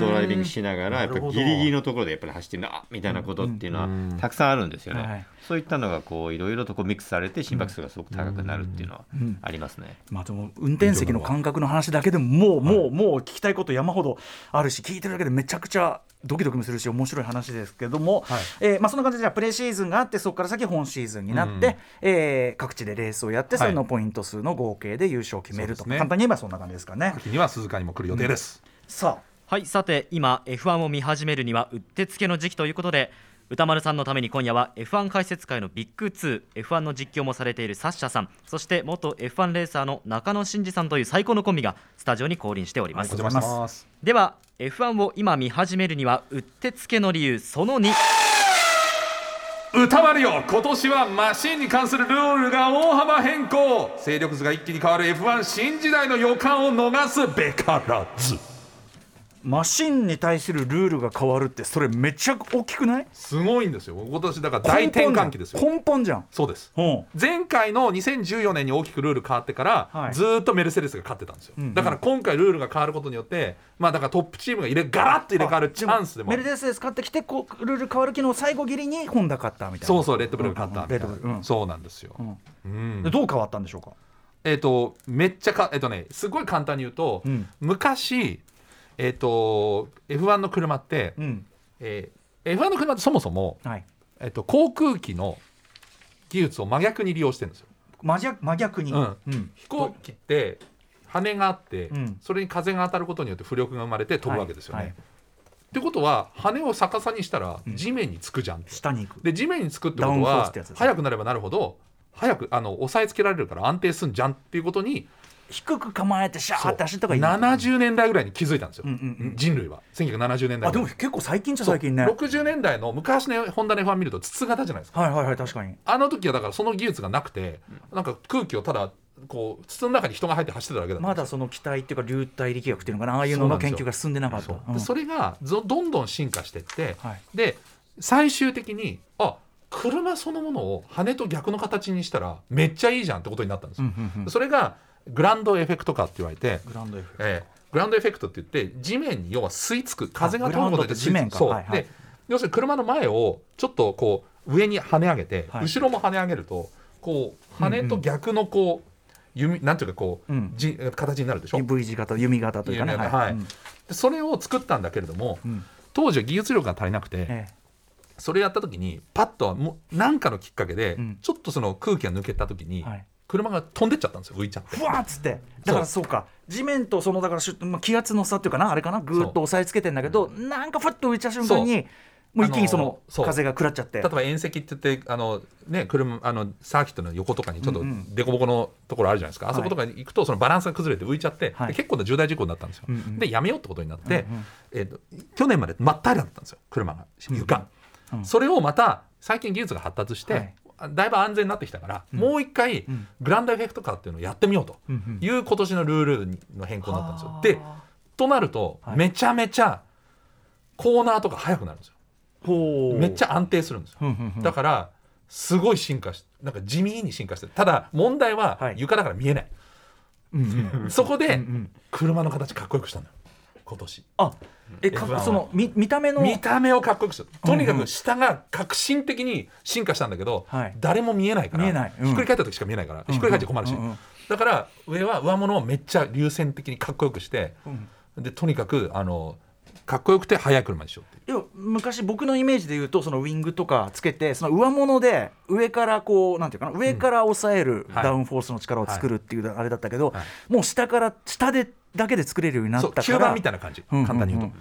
Speaker 5: ドライビングしながらやっぱりギリギリのところでやっぱり走ってるなみたいなことっていうのはたくさんあるんですよね、
Speaker 2: はい
Speaker 5: そういったのがこういろいろとこうミックスされて心拍数がすごく高くなるっていうのはありますね、
Speaker 2: まあでも運転席の感覚の話だけでももうもうもう聞きたいこと山ほどあるし聞いてるだけでめちゃくちゃドキドキもするし面白い話ですけども、
Speaker 4: はい。
Speaker 2: えーまあ、そんな感じでじゃあプレシーズンがあってそこから先本シーズンになって、えー各地でレースをやって
Speaker 4: はい
Speaker 2: それのポイント数の合計で優勝を決めると、
Speaker 4: ね
Speaker 2: 簡単に言えばそんな感じですかね。
Speaker 4: 秋には鈴鹿にも来る予定です、
Speaker 2: さあ
Speaker 3: はい。さて今 F1 を見始めるにはうってつけの時期ということで歌丸さんのために今夜は F1 解説界のビッグ 2F1 の実況もされているサッシャさんそして元 F1 レーサーの中野真司さんという最高のコンビがスタジオに降臨しております、
Speaker 4: ます。
Speaker 3: では F1 を今見始めるにはうってつけの理由その2
Speaker 4: 歌丸よ今年はマシンに関するルールが大幅変更。勢力図が一気に変わる F1 新時代の予感を逃すべからず
Speaker 2: マシンに対するルールが変わるってそれめっちゃ大きくない？
Speaker 4: すごいんですよ。今年だから大転換期ですよ。
Speaker 2: 根本じゃん。
Speaker 4: そうです。
Speaker 2: う。ん
Speaker 4: 前回の2014年に大きくルール変わってから、
Speaker 2: はい。
Speaker 4: ずーっとメルセデスが勝ってたんですよ、
Speaker 2: んうん。
Speaker 4: だから今回ルールが変わることによってまあだからトップチームが入れガラッと入れ替わるチャンスでも
Speaker 2: メルデス使ってきてこうルール変わる機能最後ギリにホンダ勝ったみたいな。
Speaker 4: そうそうレッドブルが勝ったみたいな、
Speaker 2: レッドブルうん。
Speaker 4: そうなんですよ、
Speaker 2: ん。
Speaker 4: うん。
Speaker 2: でどう変わったんでしょうか？
Speaker 4: えっ、とめっちゃかえっ、とねすごい簡単に言うと、
Speaker 2: うん。
Speaker 4: 昔えっ、と F1 の車って、
Speaker 2: うん。
Speaker 4: えー F1 の車ってそもそも、
Speaker 2: はい。
Speaker 4: えっと航空機の技術を真逆に利用してるんですよ。
Speaker 2: 真逆真逆に。
Speaker 4: うん。
Speaker 2: うん。
Speaker 4: 飛行機って羽があって、
Speaker 2: うん。
Speaker 4: それに風が当たることによって浮力が生まれて飛ぶわけですよね。
Speaker 2: はい。はい
Speaker 4: ってことは羽を逆さにしたら地面につくじゃん
Speaker 2: 下に行く。
Speaker 4: で地面につくってことは速くなればなるほど早くあの押さえつけられるから安定すんじゃんっていうことに
Speaker 2: 低く構えてシャーって走った方がいい。
Speaker 4: 70年代ぐらいに気づいたんですよ、
Speaker 2: うんうんうん。
Speaker 4: 人類は。1970年代
Speaker 2: あでも結構最近じゃ最近ね。
Speaker 4: 60年代の昔のホンダの F1 見ると筒型じゃないですか。
Speaker 2: はいはいはい確かに。
Speaker 4: あの時はだからその技術がなくてなんか空気をただこう筒の中に人が入って走ってただけだ
Speaker 2: まだその機体っていうか流体力学っていうのかな。ああいうのの研究が進んでなかった。
Speaker 4: そう
Speaker 2: うん
Speaker 4: でそれがぞどんどん進化していって、
Speaker 2: はい。
Speaker 4: で最終的にあ車そのものを羽と逆の形にしたらめっちゃいいじゃんってことになったんですよ。
Speaker 2: うんうんうん。
Speaker 4: それがグランドエフェクトカーって言われて、
Speaker 2: グランド F
Speaker 4: えーグランドエフェクトって言って地面に要は吸い付く風が通ることで
Speaker 2: 地面か。
Speaker 4: そう、
Speaker 2: はいはい。
Speaker 4: で要するに車の前をちょっとこう上に跳ね上げて、
Speaker 2: はい。
Speaker 4: 後ろも跳ね上げるとこう羽と逆のこう弓なんていうかこう、
Speaker 2: うん。
Speaker 4: じ形になるでしょ
Speaker 2: ？V 字型弓型というかね。
Speaker 4: 弓型はい。
Speaker 2: うん。
Speaker 4: でそれを作ったんだけれども、
Speaker 2: うん。
Speaker 4: 当時は技術力が足りなくて、
Speaker 2: え
Speaker 4: それやった時にパッともう何かのきっかけで、
Speaker 2: うん。
Speaker 4: ちょっとその空気が抜けた時に、
Speaker 2: はい
Speaker 4: 車が飛んでっちゃったんですよ浮いちゃって。
Speaker 2: ふわーっつって。だからそうか。地面とそのだからまあ気圧の差っていうかなあれかな？ぐーっと押さえつけてんだけどなんかふっと浮いた瞬間にもう一気にその風が食らっちゃって。
Speaker 4: 例えば縁石って言ってあの、ね、車あのサーキットの横とかにちょっと
Speaker 2: うんうん。
Speaker 4: 凸凹のところあるじゃないですか、あそことかに行くとそのバランスが崩れて浮いちゃって、
Speaker 2: はい。
Speaker 4: で結構な重大事故になったんですよ、
Speaker 2: うんうん。
Speaker 4: でやめようってことになって、
Speaker 2: うんうん。
Speaker 4: えーと去年まで真っ平らだったんですよ車が。床、
Speaker 2: うん。
Speaker 4: それをまた最近技術が発達して、
Speaker 2: はい
Speaker 4: だいぶ安全になってきたから、もう一回グランドエフェクトカーっていうのをやってみようと。
Speaker 2: うん
Speaker 4: いう今年のルールの変更になったんですよ。でとなると、めちゃめちゃコーナーとか速くなるんですよ。めっちゃ安定するんですよ。
Speaker 2: うんうんうん。
Speaker 4: だからすごい進化しなんか地味に進化してるただ問題は
Speaker 2: はい。
Speaker 4: 床だから見えない、
Speaker 2: うんうん
Speaker 4: そこで
Speaker 2: うんうん。
Speaker 4: 車の形かっこよくしたんだよ。今年。
Speaker 2: あえか
Speaker 4: F1 は。
Speaker 2: その見見た目の。
Speaker 4: 見た目をかっこよくしたとにか
Speaker 2: うん。うん
Speaker 4: く下が革新的に進化したんだけど、
Speaker 2: はい。
Speaker 4: 誰も見えないから。
Speaker 2: 見えない。うん。
Speaker 4: ひっくり返った時しか見えないから、ひっくり返っちゃ困るし、
Speaker 2: うんうんうん。
Speaker 4: だから上は上物をめっちゃ流線的にかっこよくして、
Speaker 2: ん。
Speaker 4: でとにかくあのかっこよくて速い車にしようってい
Speaker 2: や昔僕のイメージで言うとそのウィングとかつけてその上物で上からこうなんていうかな上から抑える
Speaker 4: はい。
Speaker 2: ダウンフォースの力を作るっていうあれだったけど、
Speaker 4: はい。
Speaker 2: もう下から下でだけで作れるようになったから。
Speaker 4: 吸盤みたいな感じ、
Speaker 2: うんうんうん。
Speaker 4: 簡単に言うと、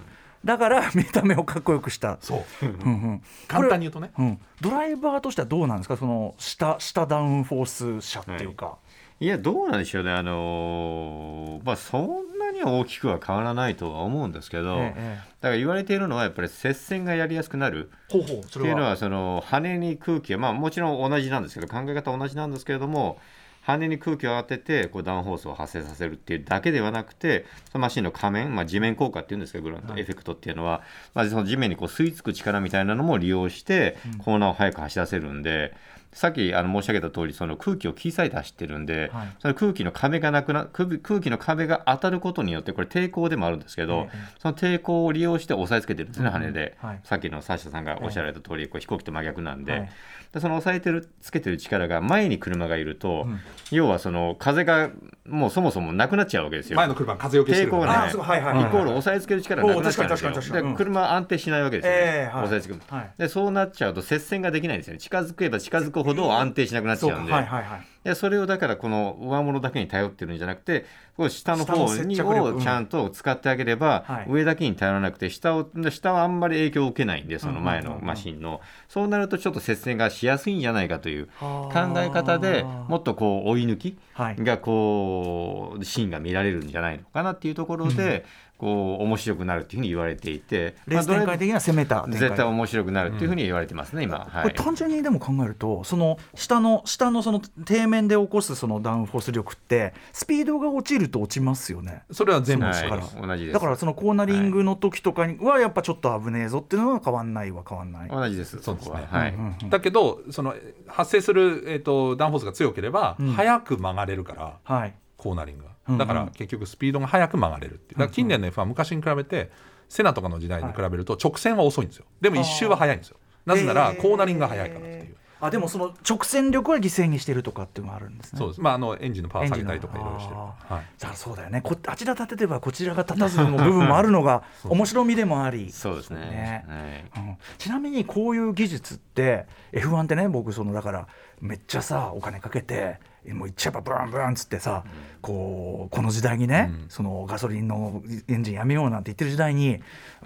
Speaker 2: だから見た目をかっこよくした、
Speaker 4: そう。
Speaker 2: うんうん。
Speaker 4: 簡単に言うとね。
Speaker 2: うん、ドライバーとしてはどうなんですか？その下下ダウンフォース車っていうか、
Speaker 5: い。やどうなんでしょうね。あのーまあそんなには大きくは変わらないとは思うんですけど、
Speaker 2: ええ
Speaker 5: だから言われているのはやっぱり接戦がやりやすくなる。
Speaker 2: ほうほうそれは。
Speaker 5: っていうのはその羽に空気がまあもちろん同じなんですけど考え方同じなんですけれども羽に空気を当ててこうダウンフォースを発生させるっていうだけではなくてそのマシンの仮面、まあ、地面効果っていうんですけどグランドエフェクトっていうのは、まあ、その地面にこう吸い付く力みたいなのも利用してコーナーを速く走らせるんで。さっきあの申し上げた通りその空気を切り裂いて走ってるんで、
Speaker 2: はい。
Speaker 5: その空気の壁がなくな空空気の壁が当たることによってこれ抵抗でもあるんですけど、
Speaker 2: ええ
Speaker 5: その抵抗を利用して押さえつけてるんですね、羽で、
Speaker 2: はい。
Speaker 5: さっきのサッシャさんがおっしゃられた通り、こう飛行機と真逆なんで,、
Speaker 2: はい。
Speaker 5: でその押さえてるつけてる力が前に車がいると、
Speaker 2: うん。
Speaker 5: 要はその風がもうそもそもなくなっちゃうわけですよ。
Speaker 4: 前の車は風よけしてるから。
Speaker 5: 抵抗が
Speaker 2: はい。はいはい。
Speaker 5: イコール押さえつける力がなくなっちゃうんですよ。で車は安定しないわけですよ、ね。
Speaker 2: ええはい。
Speaker 5: 押さえつでそうなっちゃうと接戦ができないんですよね。近づけば近づくほど安定しなくなっちゃうんで、
Speaker 2: はいはいはい。
Speaker 5: でそれをだからこの上物だけに頼ってるんじゃなくて下の
Speaker 2: 下の
Speaker 5: 方にをちゃんと使ってあげれば、
Speaker 2: はい。
Speaker 5: 上だけに頼らなくて下を下はあんまり影響を受けないんでその前のマシンの、そうなるとちょっと接戦がしやすいんじゃないかという考え方でもっとこう追い抜き
Speaker 2: はい。
Speaker 5: がこうシーンが見られるんじゃないのかなっていうところで、こう面白くなるっていうふうに言われていて、
Speaker 2: レース展開的には攻めた展開
Speaker 5: 絶対面白くなるっていうふうに言われてますね、今。はい
Speaker 2: これ単純にでも考えるとその下の下のその底面で起こすそのダウンフォース力ってスピードが落ちると落ちますよね。
Speaker 4: それは全部
Speaker 5: はい
Speaker 4: しか
Speaker 5: 同じです
Speaker 2: だからそのコーナリングの時とかにはやっぱちょっと危ねえぞっていうのは変わんないは変わんない。
Speaker 5: 同じです。
Speaker 4: そうですね
Speaker 5: こははい。
Speaker 2: うんうん
Speaker 4: だけどその発生する、えー、とダウンフォースが強ければ、
Speaker 2: うん
Speaker 4: 速く曲がれるから
Speaker 2: はい。
Speaker 4: コーナリング
Speaker 2: うんうん
Speaker 4: がだから結局スピードが速く曲がれるっていう。だから近年の F は昔に比べてセナとかの時代に比べると直線は遅いんですよ。でも一周は速いんですよ。なぜならコー。ナリングが速いからっていう。
Speaker 2: あでもその直線力は犠牲にしてるとかっていうのがあるんですね。
Speaker 4: そうです。まああのエンジンのパワー下げたりとかいろいろしてる。
Speaker 2: あ
Speaker 4: はい。
Speaker 2: だからそうだよね。こあちら立ててばこちらが立たずの部分もあるのが [LAUGHS] 面白みでもあり。
Speaker 5: そうですね。
Speaker 2: ね。
Speaker 5: はい。
Speaker 2: うん。ちなみにこういう技術って F1 ってね僕そのだからめっちゃさお金かけてもういっちゃえばブランブランっつってさ、こうこの時代にね、
Speaker 4: うん。
Speaker 2: そのガソリンのエンジンやめようなんて言ってる時代に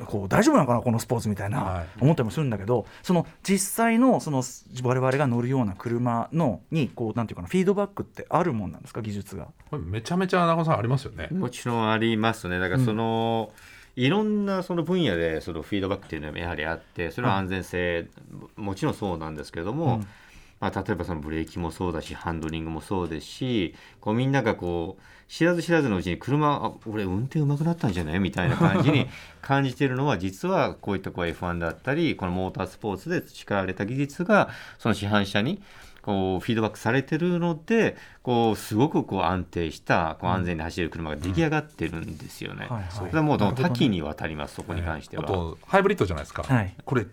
Speaker 2: こう大丈夫なのかなこのスポーツみたいな、
Speaker 4: はい。
Speaker 2: 思ったりもするんだけどその実際のその我々が乗るような車のにこうなんていうかなフィードバックってあるもんなんですか技術が。
Speaker 4: これめちゃめちゃ中尾さんありますよね。
Speaker 5: もちろんありますね。だからその、いろんなその分野でそのフィードバックっていうのはやはりあってそれは安全性、もちろんそうなんですけども、
Speaker 2: うん
Speaker 5: まあ、例えばそのブレーキもそうだしハンドリングもそうですしこうみんながこう知らず知らずのうちに車あ俺運転うまくなったんじゃないみたいな感じに [LAUGHS] 感じているのは実はこういったこう F1 だったりこのモータースポーツで培われた技術がその市販車にこうフィードバックされてるのでこうすごくこう安定したこう安全に走れる車が出来上がってるんですよね。
Speaker 2: はいはい
Speaker 5: それはもう多岐にわたりますそこに関しては。
Speaker 4: あとハイブリッドじゃないですか、
Speaker 2: はい
Speaker 4: これ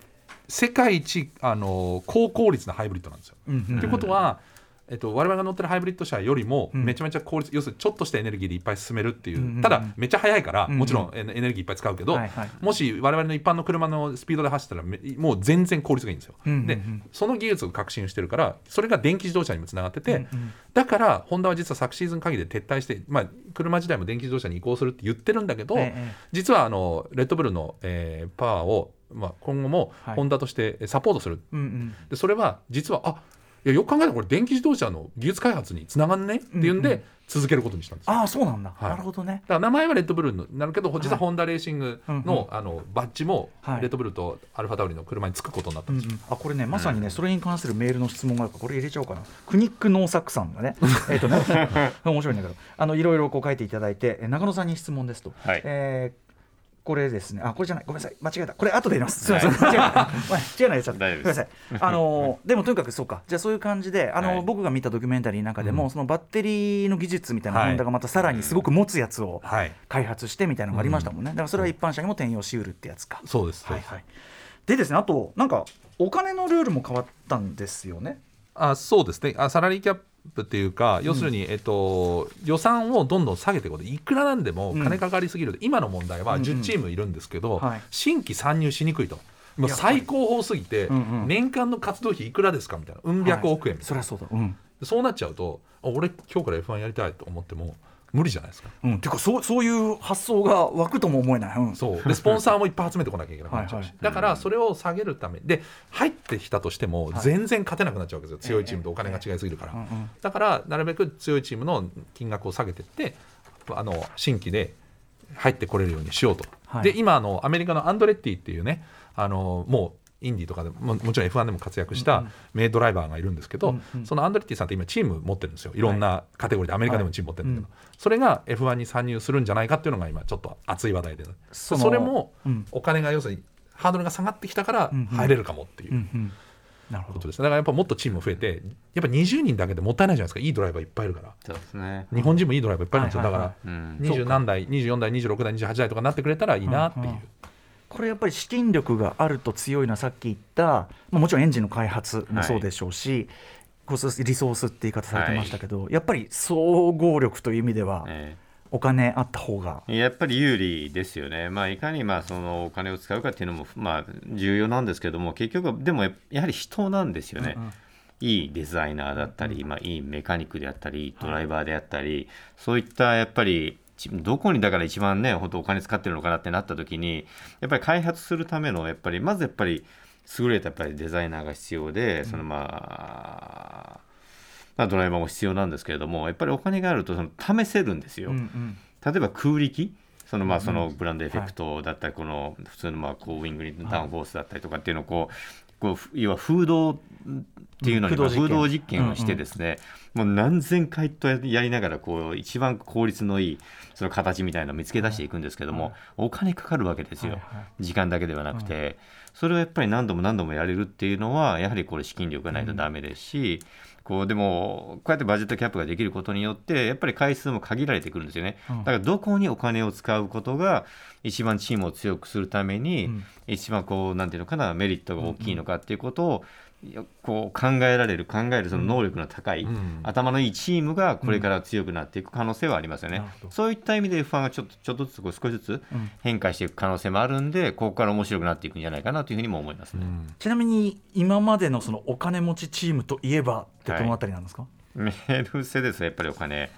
Speaker 4: 世界一あの高効率なハイブリッドなんですよ。
Speaker 2: うんうん
Speaker 4: ってことは、えっと、我々が乗ってるハイブリッド車よりも
Speaker 2: うん。
Speaker 4: めちゃめちゃ効率、要するにちょっとしたエネルギーでいっぱい進めるっていう、
Speaker 2: うんうんうん。
Speaker 4: ただめっちゃ速いから、
Speaker 2: うんうん。
Speaker 4: もちろんエネルギーいっぱい使うけど、
Speaker 2: はいはい。
Speaker 4: もし我々の一般の車のスピードで走ったらめもう全然効率がいいんですよ。
Speaker 2: うんうんうん。
Speaker 4: でその技術を革新してるからそれが電気自動車にもつながってて、
Speaker 2: うんうん。
Speaker 4: だからホンダは実は昨シーズン限りで撤退して、まあ、車自体も電気自動車に移行するって言ってるんだけど、
Speaker 2: ええ。
Speaker 4: 実はあのレッドブルの、えーパワーを、まあ、今後も
Speaker 2: はい。
Speaker 4: ホンダとしてサポートする、
Speaker 2: うんうん。
Speaker 4: でそれは実はあいやよく考えたらこれ電気自動車の技術開発につながんねっていうんで続けることにしたんですよ。
Speaker 2: ああそうなんだ、
Speaker 4: はい。
Speaker 2: なるほどね。
Speaker 4: だから名前はレッドブルになるけど実はホンダレーシング
Speaker 2: うんうん。
Speaker 4: のあのバッジも
Speaker 2: はい。
Speaker 4: レッドブルとアルファタウリの車につくことになったんですよ。
Speaker 2: あこれねまさにね、それに関するメールの質問があるからこれ入れちゃおうかな。クニック農作さんがね [LAUGHS] えっとね面白いんだけどあのいろいろこう書いていただいてえ中野さんに質問ですと、
Speaker 5: はい。
Speaker 2: えーこれですね。あこれじゃない。ごめんなさい。間違えた。これ後で入れます。すみません、間違えた。まあ違うのやつだった
Speaker 5: 大丈夫です。
Speaker 2: すみませんあのーでもとにかくそうか。じゃあそういう感じであのー、
Speaker 5: はい。
Speaker 2: 僕が見たドキュメンタリーの中でも、
Speaker 4: うん。
Speaker 2: そのバッテリーの技術みたいな
Speaker 4: はい。
Speaker 2: ホンダがまたさらにすごく持つやつを
Speaker 4: はい。
Speaker 2: 開発してみたいなのがありましたもんね、だからそれは一般車にも転用しうるってやつか、
Speaker 4: そうです、
Speaker 2: はいはい、でですねあとなんかお金のルールも変わったんですよね。
Speaker 4: あそうですね。あサラリーキャップっていうか、要するに、えっと、予算をどんどん下げていくこと。いくらなんでも金かかりすぎる、今の問題は
Speaker 2: うんうん。
Speaker 4: 10チームいるんですけど、
Speaker 2: はい。
Speaker 4: 新規参入しにくいと。もう最高峰すぎて、年間の活動費いくらですかみたいな、うん百億円みたいな、
Speaker 2: そりゃそうだ。うん。
Speaker 4: そうなっちゃうと、あ俺、今日から F1 やりたいと思っても、無理じゃないですか。
Speaker 2: うん、ていうかそうそういう発想が湧くとも思えない。うん、
Speaker 4: そう。でスポンサーもいっぱい集めてこなきゃいけな
Speaker 2: いはい。
Speaker 4: だからそれを下げるためで入ってきたとしても全然勝てなくなっちゃうわけですよ、強いチームとお金が違いすぎるから、
Speaker 2: うんうん
Speaker 4: だからなるべく強いチームの金額を下げていってあの新規で入ってこれるようにしようと、
Speaker 2: はい。
Speaker 4: で今あのアメリカのアンドレッティっていうねあのもうインディとかでももちろん F1 でも活躍した名ドライバーがいるんですけど、
Speaker 2: うんうん。
Speaker 4: そのアンドレッティさんって今チーム持ってるんですよ。いろんなカテゴリーでアメリカでもチーム持ってるんだけど、それが F1 に参入するんじゃないかっていうのが今ちょっと熱い話題で。
Speaker 2: そ
Speaker 4: れも
Speaker 2: うん
Speaker 4: お金が要するにハードルが下がってきたから入れるかもっていううん
Speaker 2: うん。なるほど。
Speaker 4: こと。です、だからやっぱもっとチーム増えてやっぱ20人だけでもったいないじゃないですか。いいドライバーいっぱいいるから。
Speaker 5: そうですね。
Speaker 4: 日本人もいいドライバーいっぱいいるんですよ、
Speaker 2: はいはいはい
Speaker 4: だから
Speaker 5: うん。
Speaker 4: 20何台24台26台28台とかなってくれたらいいなっていう、
Speaker 2: うんうんこれやっぱり資金力があると強いのはさっき言った、まあ、もちろんエンジンの開発もそうでしょうし、こうリソースって言い方されてましたけど、やっぱり総合力という意味では
Speaker 5: え
Speaker 2: お金あった方が、
Speaker 5: えやっぱり有利ですよね、まあ、いかにまあそのお金を使うかっていうのもまあ重要なんですけども、結局は、でもややはり人なんですよね、
Speaker 2: うんうん。
Speaker 5: いいデザイナーだったり、まあ、いいメカニックであったり、ドライバーであったり、そういったやっぱり、ちどこにだから一番ね、本当お金使ってるのかなってなった時に、やっぱり開発するための、やっぱり、まずやっぱり、優れたやっぱりデザイナーが必要で、そのまあ、まあ、ドライバーも必要なんですけれども、やっぱりお金があるとその試せるんですよ。
Speaker 2: うんうん。
Speaker 5: 例えば空力そのまあそのブランドエフェクトだったりこの普通のまあこうウィングにダウンフォースだったりとかっていうのをこうこうふ要は風洞っていうのに
Speaker 2: うん風洞実験。
Speaker 5: をしてですねもう何千回とやりながらこう一番効率のいいその形みたいなのを見つけ出していくんですけどもお金かかるわけですよ。
Speaker 2: はいはい。
Speaker 5: 時間だけではなくてそれをやっぱり何度も何度もやれるっていうのはやはりこれ資金力がないとダメですし、こうでもこうやってバジェットキャップができることによってやっぱり回数も限られてくるんですよね、
Speaker 2: うん。
Speaker 5: だからどこにお金を使うことが一番チームを強くするために、
Speaker 2: うん。
Speaker 5: 一番こうなんていうのかなメリットが大きいのかっていうことを、こう考えられる考えるその能力の高い、
Speaker 4: うん。
Speaker 5: 頭のいいチームがこれから強くなっていく可能性はありますよね、
Speaker 2: なるほど。
Speaker 5: そういった意味で F1 がちょっとちょっとずつこう少しずつ
Speaker 2: うん。
Speaker 5: 変化していく可能性もあるんでここから面白くなっていくんじゃないかなというふうにも思いますね。
Speaker 2: ちなみに今までのそのお金持ちチームといえばってどのあたりなんですか、
Speaker 5: メルセデスはやっぱりお金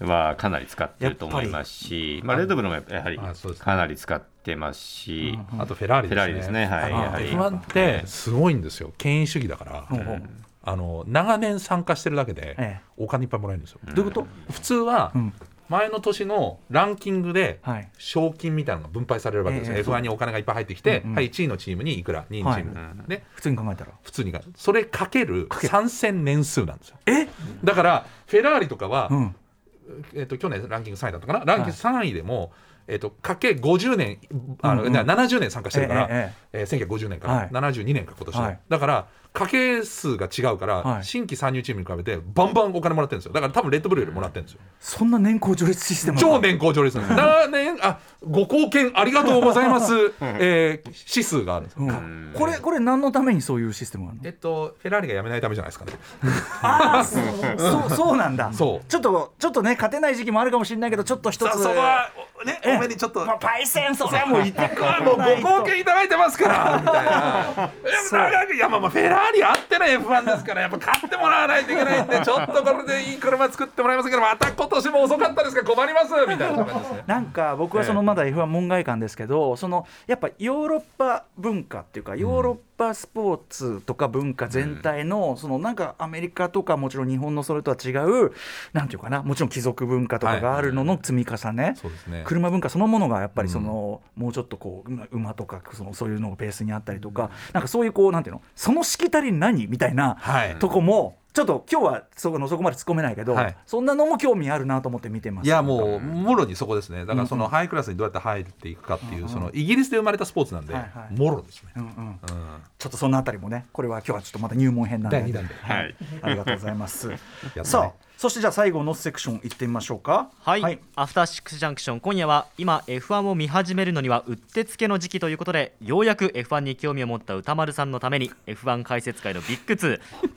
Speaker 2: うん
Speaker 5: はかなり使ってると思いますし、まあ、レッドブルもやはりかなり使ってますし、
Speaker 4: あとフェラーリですね。
Speaker 5: フェラーリですね。はいはり
Speaker 4: F1 ってすごいんですよ。権威主義だから、
Speaker 2: ほうほう
Speaker 4: あの長年参加してるだけで
Speaker 2: ええ。
Speaker 4: お金いっぱいもらえるんですよ、
Speaker 2: どういうこと、
Speaker 4: 普通は
Speaker 2: うん。
Speaker 4: 前の年のランキングで
Speaker 2: はい。
Speaker 4: 賞金みたいなのが分配されるわけですよ、
Speaker 2: ええ。
Speaker 4: F1 にお金がいっぱい入ってきて、
Speaker 2: うんうん。
Speaker 4: はい、1位のチームにいくら2位のチーム。に、
Speaker 5: はい。
Speaker 4: ね。
Speaker 2: 普通に考えたら。
Speaker 4: 普通にがそれかける参戦年数なんですよ。
Speaker 2: え？
Speaker 4: だからフェラーリとかは、
Speaker 2: うん。
Speaker 4: えっと去年ランキング3位だったかな？ランキング3位でも、えっとかけ50年あの、
Speaker 2: うんうん。
Speaker 4: な70年参加してるから、
Speaker 2: え
Speaker 4: えー1950年から、
Speaker 2: はい。
Speaker 4: 72年か今年は、
Speaker 2: はい。
Speaker 4: だからかけ数が違うから、
Speaker 2: はい。
Speaker 4: 新規参入チームに比べてバンバンお金もらってるんですよ。だから多分レッドブルよりもらってるんですよ。
Speaker 2: そんな年功序列システム
Speaker 4: 超年功序列なんで [LAUGHS] 年あご貢献ありがとうございます、えー指数があるんですよ、
Speaker 2: うん。これこれ何のためにそういうシステムがあるの？
Speaker 4: えっとフェラーリが辞めないためじゃないですかね。
Speaker 2: ああそうそう [LAUGHS] そうなんだ。
Speaker 4: そう。
Speaker 2: ちょっとちょっとね勝てない時期もあるかもしれないけどちょっと一つ
Speaker 4: さあそこはね
Speaker 2: え
Speaker 4: お目にちょっと。
Speaker 2: まあパイセンそれはもういてくれ [LAUGHS]
Speaker 4: もうご貢献いただいてますからみたいな。えいやまあまあフェラーリあっての F1 ですからやっぱ買ってもらわないといけないんで [LAUGHS] ちょっとこれでいい車作ってもらいますけどまた今年も遅かったですか？ら困ります？みたいな感じですね。
Speaker 2: なんか僕はそのまだ F1 門外観ですけど、そのやっぱヨーロッパ文化っていうかヨーロッパパースポーツとか文化全体の、そのなんかアメリカとかもちろん日本のそれとは違うなんていうかなもちろん貴族文化とかがあるのの積み重ね、車文化そのものがやっぱりその、もうちょっとこう馬馬とかそのそういうのがベースにあったりとか、なんかそういうこうなんていうのそのしきたり何みたいな
Speaker 4: はい。
Speaker 2: とこも、ちょっと今日はそこのそこまで突っ込めないけど、
Speaker 4: はい。
Speaker 2: そんなのも興味あるなと思って見てます。
Speaker 4: いやもうもろにそこですね。だからそ
Speaker 2: うんうん。
Speaker 4: のハイクラスにどうやって入っていくかっていうそのイギリスで生まれたスポーツなんで
Speaker 2: はいはい。
Speaker 4: もろですね。
Speaker 2: うんうん。
Speaker 4: うん。
Speaker 2: ちょっとそのあたりもねこれは今日はちょっとまた入門編なんで。
Speaker 4: 第2弾で。
Speaker 5: はい。
Speaker 2: ありがとうございます。
Speaker 4: ね。
Speaker 2: さあ、そしてじゃあ最後のセクション行ってみましょうか。
Speaker 3: はい、アフターシックスジャンクション今夜は今 F1 を見始めるのにはうってつけの時期ということでようやく F1 に興味を持った歌丸さんのために F1 解説界のビッグ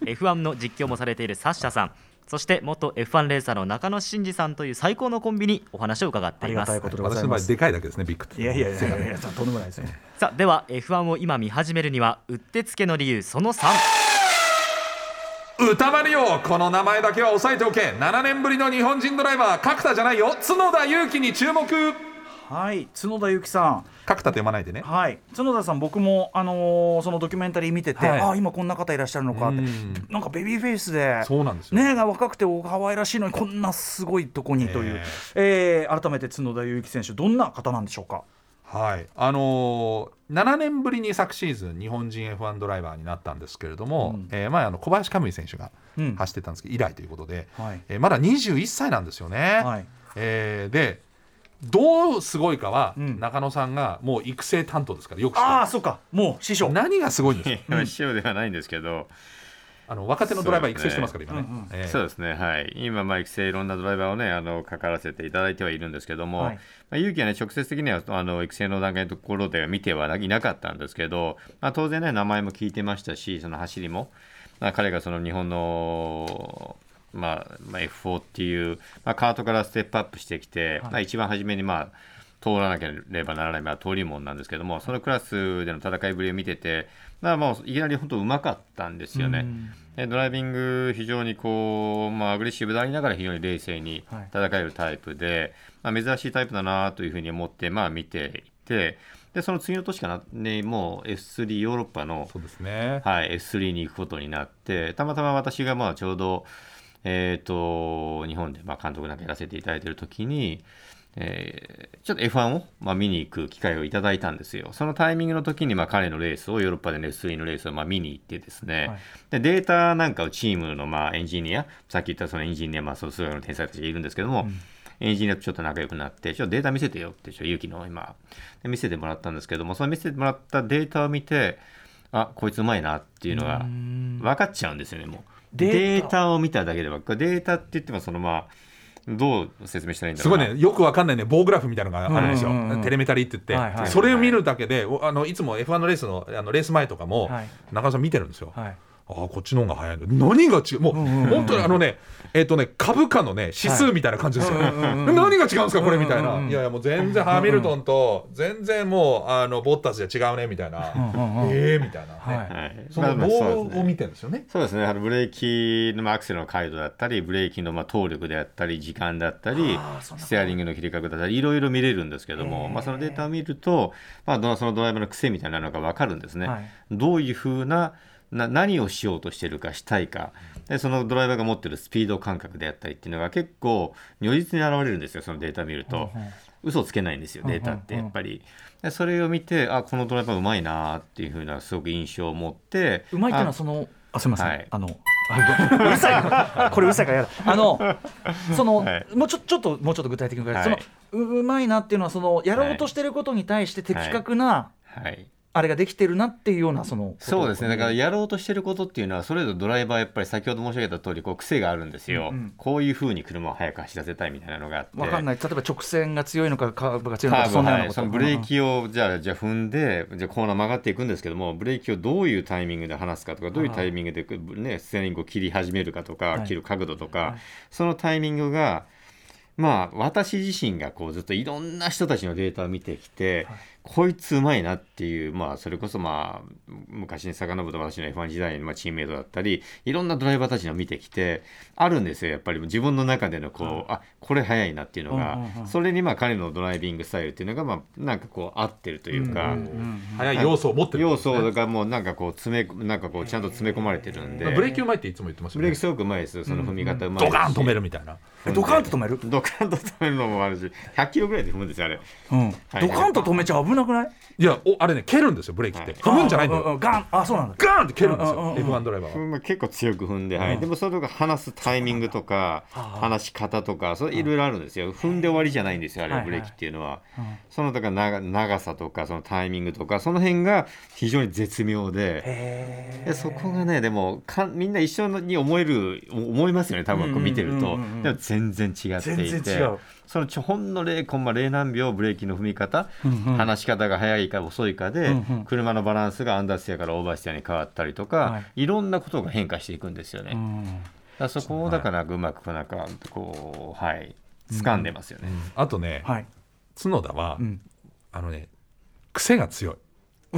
Speaker 3: 2F1 [LAUGHS] の実況もされているサッシャさんそして元 F1 レーサーの中野真二さんという最高のコンビにお話を伺っています
Speaker 2: ありがたいことでござ
Speaker 4: 私の場合
Speaker 2: います。
Speaker 4: でかいだけですねビッグ
Speaker 2: いやいやいやいや、とんでもないですね。
Speaker 3: さあでは F1 を今見始めるにはうってつけの理由その3
Speaker 4: 歌丸よこの名前だけは押さえておけ。7年ぶりの日本人ドライバー角田じゃないよ。角田裕樹に注目。
Speaker 2: はい、角田由紀さん。
Speaker 4: 角田と読まないでね。
Speaker 2: はい、角田さん、僕も、あのーそのドキュメンタリー見てて、
Speaker 4: はい。
Speaker 2: ああ、今こんな方いらっしゃるのかって。
Speaker 4: うん。
Speaker 2: なんかベビーフェイスで。
Speaker 4: そうなんですよ。
Speaker 2: ねが若くてお可愛らしいのにこんなすごいとこにという、えー改めて角田裕樹選手どんな方なんでしょうか？
Speaker 4: はい。あのー7年ぶりに昨シーズン日本人 F1 ドライバーになったんですけれども、
Speaker 2: うん。
Speaker 4: えー前あの小林可夢選手が
Speaker 2: うん。
Speaker 4: 走ってたんですけど、以来ということで、
Speaker 2: はい。
Speaker 4: えーまだ21歳なんですよね。
Speaker 2: はい。
Speaker 4: えーでどうすごいかは、
Speaker 2: うん。
Speaker 4: 中野さんがもう育成担当ですからよく
Speaker 2: ああそうか。もう師匠。
Speaker 4: 何がすごいんですか？[LAUGHS]
Speaker 5: 師匠ではないんですけど、
Speaker 4: あの若手のドライバー育成してますから今ね。
Speaker 2: うんうん。
Speaker 4: えー
Speaker 5: そうですね、はい、今、まあ、育成いろんなドライバーをね、あのかからせていただいてはいるんですけども、
Speaker 2: はい。
Speaker 5: まあ、勇気はね、直接的にはあの育成の段階のところでは見てはいなかったんですけど、まあ、当然ね、名前も聞いてましたし、その走りも、まあ、彼がその日本の、まあまあ、F4 っていう、まあ、カートからステップアップしてきて、まあ、一番初めに、まあ、通らなければならない、まあ、通り門なんですけども、そのクラスでの戦いぶりを見てて、だからもういきなり本当、うまかったんですよね。でドライビング、非常にこう、まあ、アグレッシブでありながら非常に冷静に
Speaker 2: はい
Speaker 5: 戦えるタイプで、まあ、珍しいタイプだなというふうに思って、まあ、見ていて、でその次の年かな、ね、もう S3 ヨーロッパの
Speaker 4: そうですね。
Speaker 5: はい、S3 に行くことになって、たまたま私がまあちょうど、えー、と日本でまあ監督なんかやらせていただいているときに、えーちょっと F1 をまあ見に行く機会をいただいたんですよ。そのタイミングの時にまあ彼のレースを、ヨーロッパでの S3 のレースをまあ見に行ってですね、
Speaker 2: はい。
Speaker 5: でデータなんかをチームのまあエンジニア、さっき言ったそのエンジニア、まあ、そう数学の天才たちがいるんですけども、エンジニアとちょっと仲良くなって、ちょっとデータ見せてよって、ちょっと勇気の今、で見せてもらったんですけども、その見せてもらったデータを見て、あこいつうまいなっていうのが分かっちゃうんですよね、もう。
Speaker 2: デー
Speaker 5: デ
Speaker 2: タ
Speaker 5: ータを見ただけでは、これデータって言っても、そのまあ、どう説明したらいいんだ。
Speaker 4: すごいね、よくわかんないね、棒グラフみたいなのがあるんですよ、
Speaker 2: うんうんうん。
Speaker 4: テレメタリーって言って、
Speaker 2: はいはい
Speaker 4: それを見るだけで、おあのいつも F1 のレースのあのレース前とかも、
Speaker 2: はい。
Speaker 4: 中野さん見てるんですよ。
Speaker 2: はい
Speaker 4: ああこっちの方が早いの何が違う？もう、本当にあのねえっ、とね株価のね指数みたいな感じですよ、何が違うんですかこれみたいな、いやいやもう全然ハミルトンと全然もうあのボッタスじゃ違うねみたいな、
Speaker 2: んうんうん。
Speaker 4: ええみたいな、
Speaker 2: はい。
Speaker 5: はい。
Speaker 4: その
Speaker 5: まあまあ
Speaker 4: 棒
Speaker 5: そうですね
Speaker 4: を見てるんですよね。
Speaker 5: そうですね、あのブレーキのまあアクセルの回路だったり、ブレーキのまあ動力であったり、時間だったりステアリングの切り角だったり、いろいろ見れるんですけども、まあ、そのデータを見ると、まあ、どのそのドライバーの癖みたいなのが分かるんですね。
Speaker 2: はい。
Speaker 5: どういうふうなな何をしようとしてるかしたいか。でそのドライバーが持ってるスピード感覚であったりっていうのが結構如実に現れるんですよそのデータ見ると、嘘つけないんですよデータってやっぱり、でそれを見てあこのドライバーうまいなっていうふうなすごく印象を持って。
Speaker 2: うまいっていうのは
Speaker 5: あ
Speaker 2: そのあすみません、
Speaker 5: はい。
Speaker 2: あのあうるさいなこれうるさいからやだあのその、
Speaker 5: はい。
Speaker 2: もうちょちょっともうちょっと具体的に
Speaker 5: はい。
Speaker 2: そのううまいなっていうのはそのやろうとしてることに対して的確な、
Speaker 5: はい
Speaker 2: あれができてるなっていうようなその
Speaker 5: そうですね。だからやろうとしてることっていうのはそれぞれドライバーやっぱり先ほど申し上げた通りこう癖があるんですよ、
Speaker 2: うんうん。
Speaker 5: こういうふうに車を速く走らせたいみたいなのがあって。
Speaker 2: わかんない。例えば直線が強いのかカーブが強いのかそんなようなこと。
Speaker 5: そのブレーキをじゃあじゃあ踏んでじゃあコーナー曲がっていくんですけどもブレーキをどういうタイミングで離すかとかどういうタイミングで、ね、ステアリングを切り始めるかとか、
Speaker 2: はい。
Speaker 5: 切る角度とか、
Speaker 2: はい。
Speaker 5: そのタイミングがまあ私自身がこうずっといろんな人たちのデータを見てきて、こいつうまいなっていう、まあ、それこそ、まあ、昔に遡ると私の F1 時代のまあチームメイトだったりいろんなドライバーたちの見てきてあるんですよやっぱり。自分の中でのこう、あこれ速いなっていうのが、それにまあ彼のドライビングスタイルっていうのが、まあ、なんかこう合ってるというか。
Speaker 4: 早い要素を持ってる
Speaker 5: 要素がもうなんかこう詰めなんかこうちゃんと詰め込まれてるんで。
Speaker 4: ブレーキうまいっていつも言ってますよね。
Speaker 5: ブレーキすごくうまいですその踏み方うまい
Speaker 4: ドカーン止めるみたいな。
Speaker 2: えドカンと止める、
Speaker 5: ドカンと止めるのもあるし100キロぐらいで踏むんですよあれ。
Speaker 2: うん。
Speaker 5: はい。
Speaker 2: ドカンと止めちゃ危なくない？
Speaker 4: いやおあれね蹴るんですよブレーキって。踏むんじゃないんだ
Speaker 2: うう
Speaker 4: よ
Speaker 2: うガン。あそうなんだ。
Speaker 4: ガーンって蹴るんですよ
Speaker 2: うんうんうん
Speaker 4: F1 ドライバーは。
Speaker 5: まあ、結構強く踏んで、はい、でもそれが離すタイミングとか離し方とかそれいろいろあるんですよ。踏んで終わりじゃないんですよあれブレーキっていうのは、そのだから長長さとかそのタイミングとかその辺が非常に絶妙ででそこがねでもかみんな一緒に思える思いますよね多分こう見てると。
Speaker 2: うんうんうんうん。
Speaker 5: でも全然違っていて。
Speaker 2: 全然違う
Speaker 5: そのちょほんの0コンマ0何秒ブレーキの踏み方、
Speaker 2: うんうん。
Speaker 5: 離し方が速いか遅いかで、
Speaker 2: うんうん。
Speaker 5: 車のバランスがアンダーステアからオーバーステアに変わったりとか、
Speaker 2: はい。
Speaker 5: い、ろんなことが変化していくんですよね。
Speaker 2: うん。
Speaker 5: だそこをだからうまくなんかこうはい掴んでますよね。
Speaker 4: あとね
Speaker 2: はい。
Speaker 4: 角田は
Speaker 2: うん。
Speaker 4: あのね癖が強い。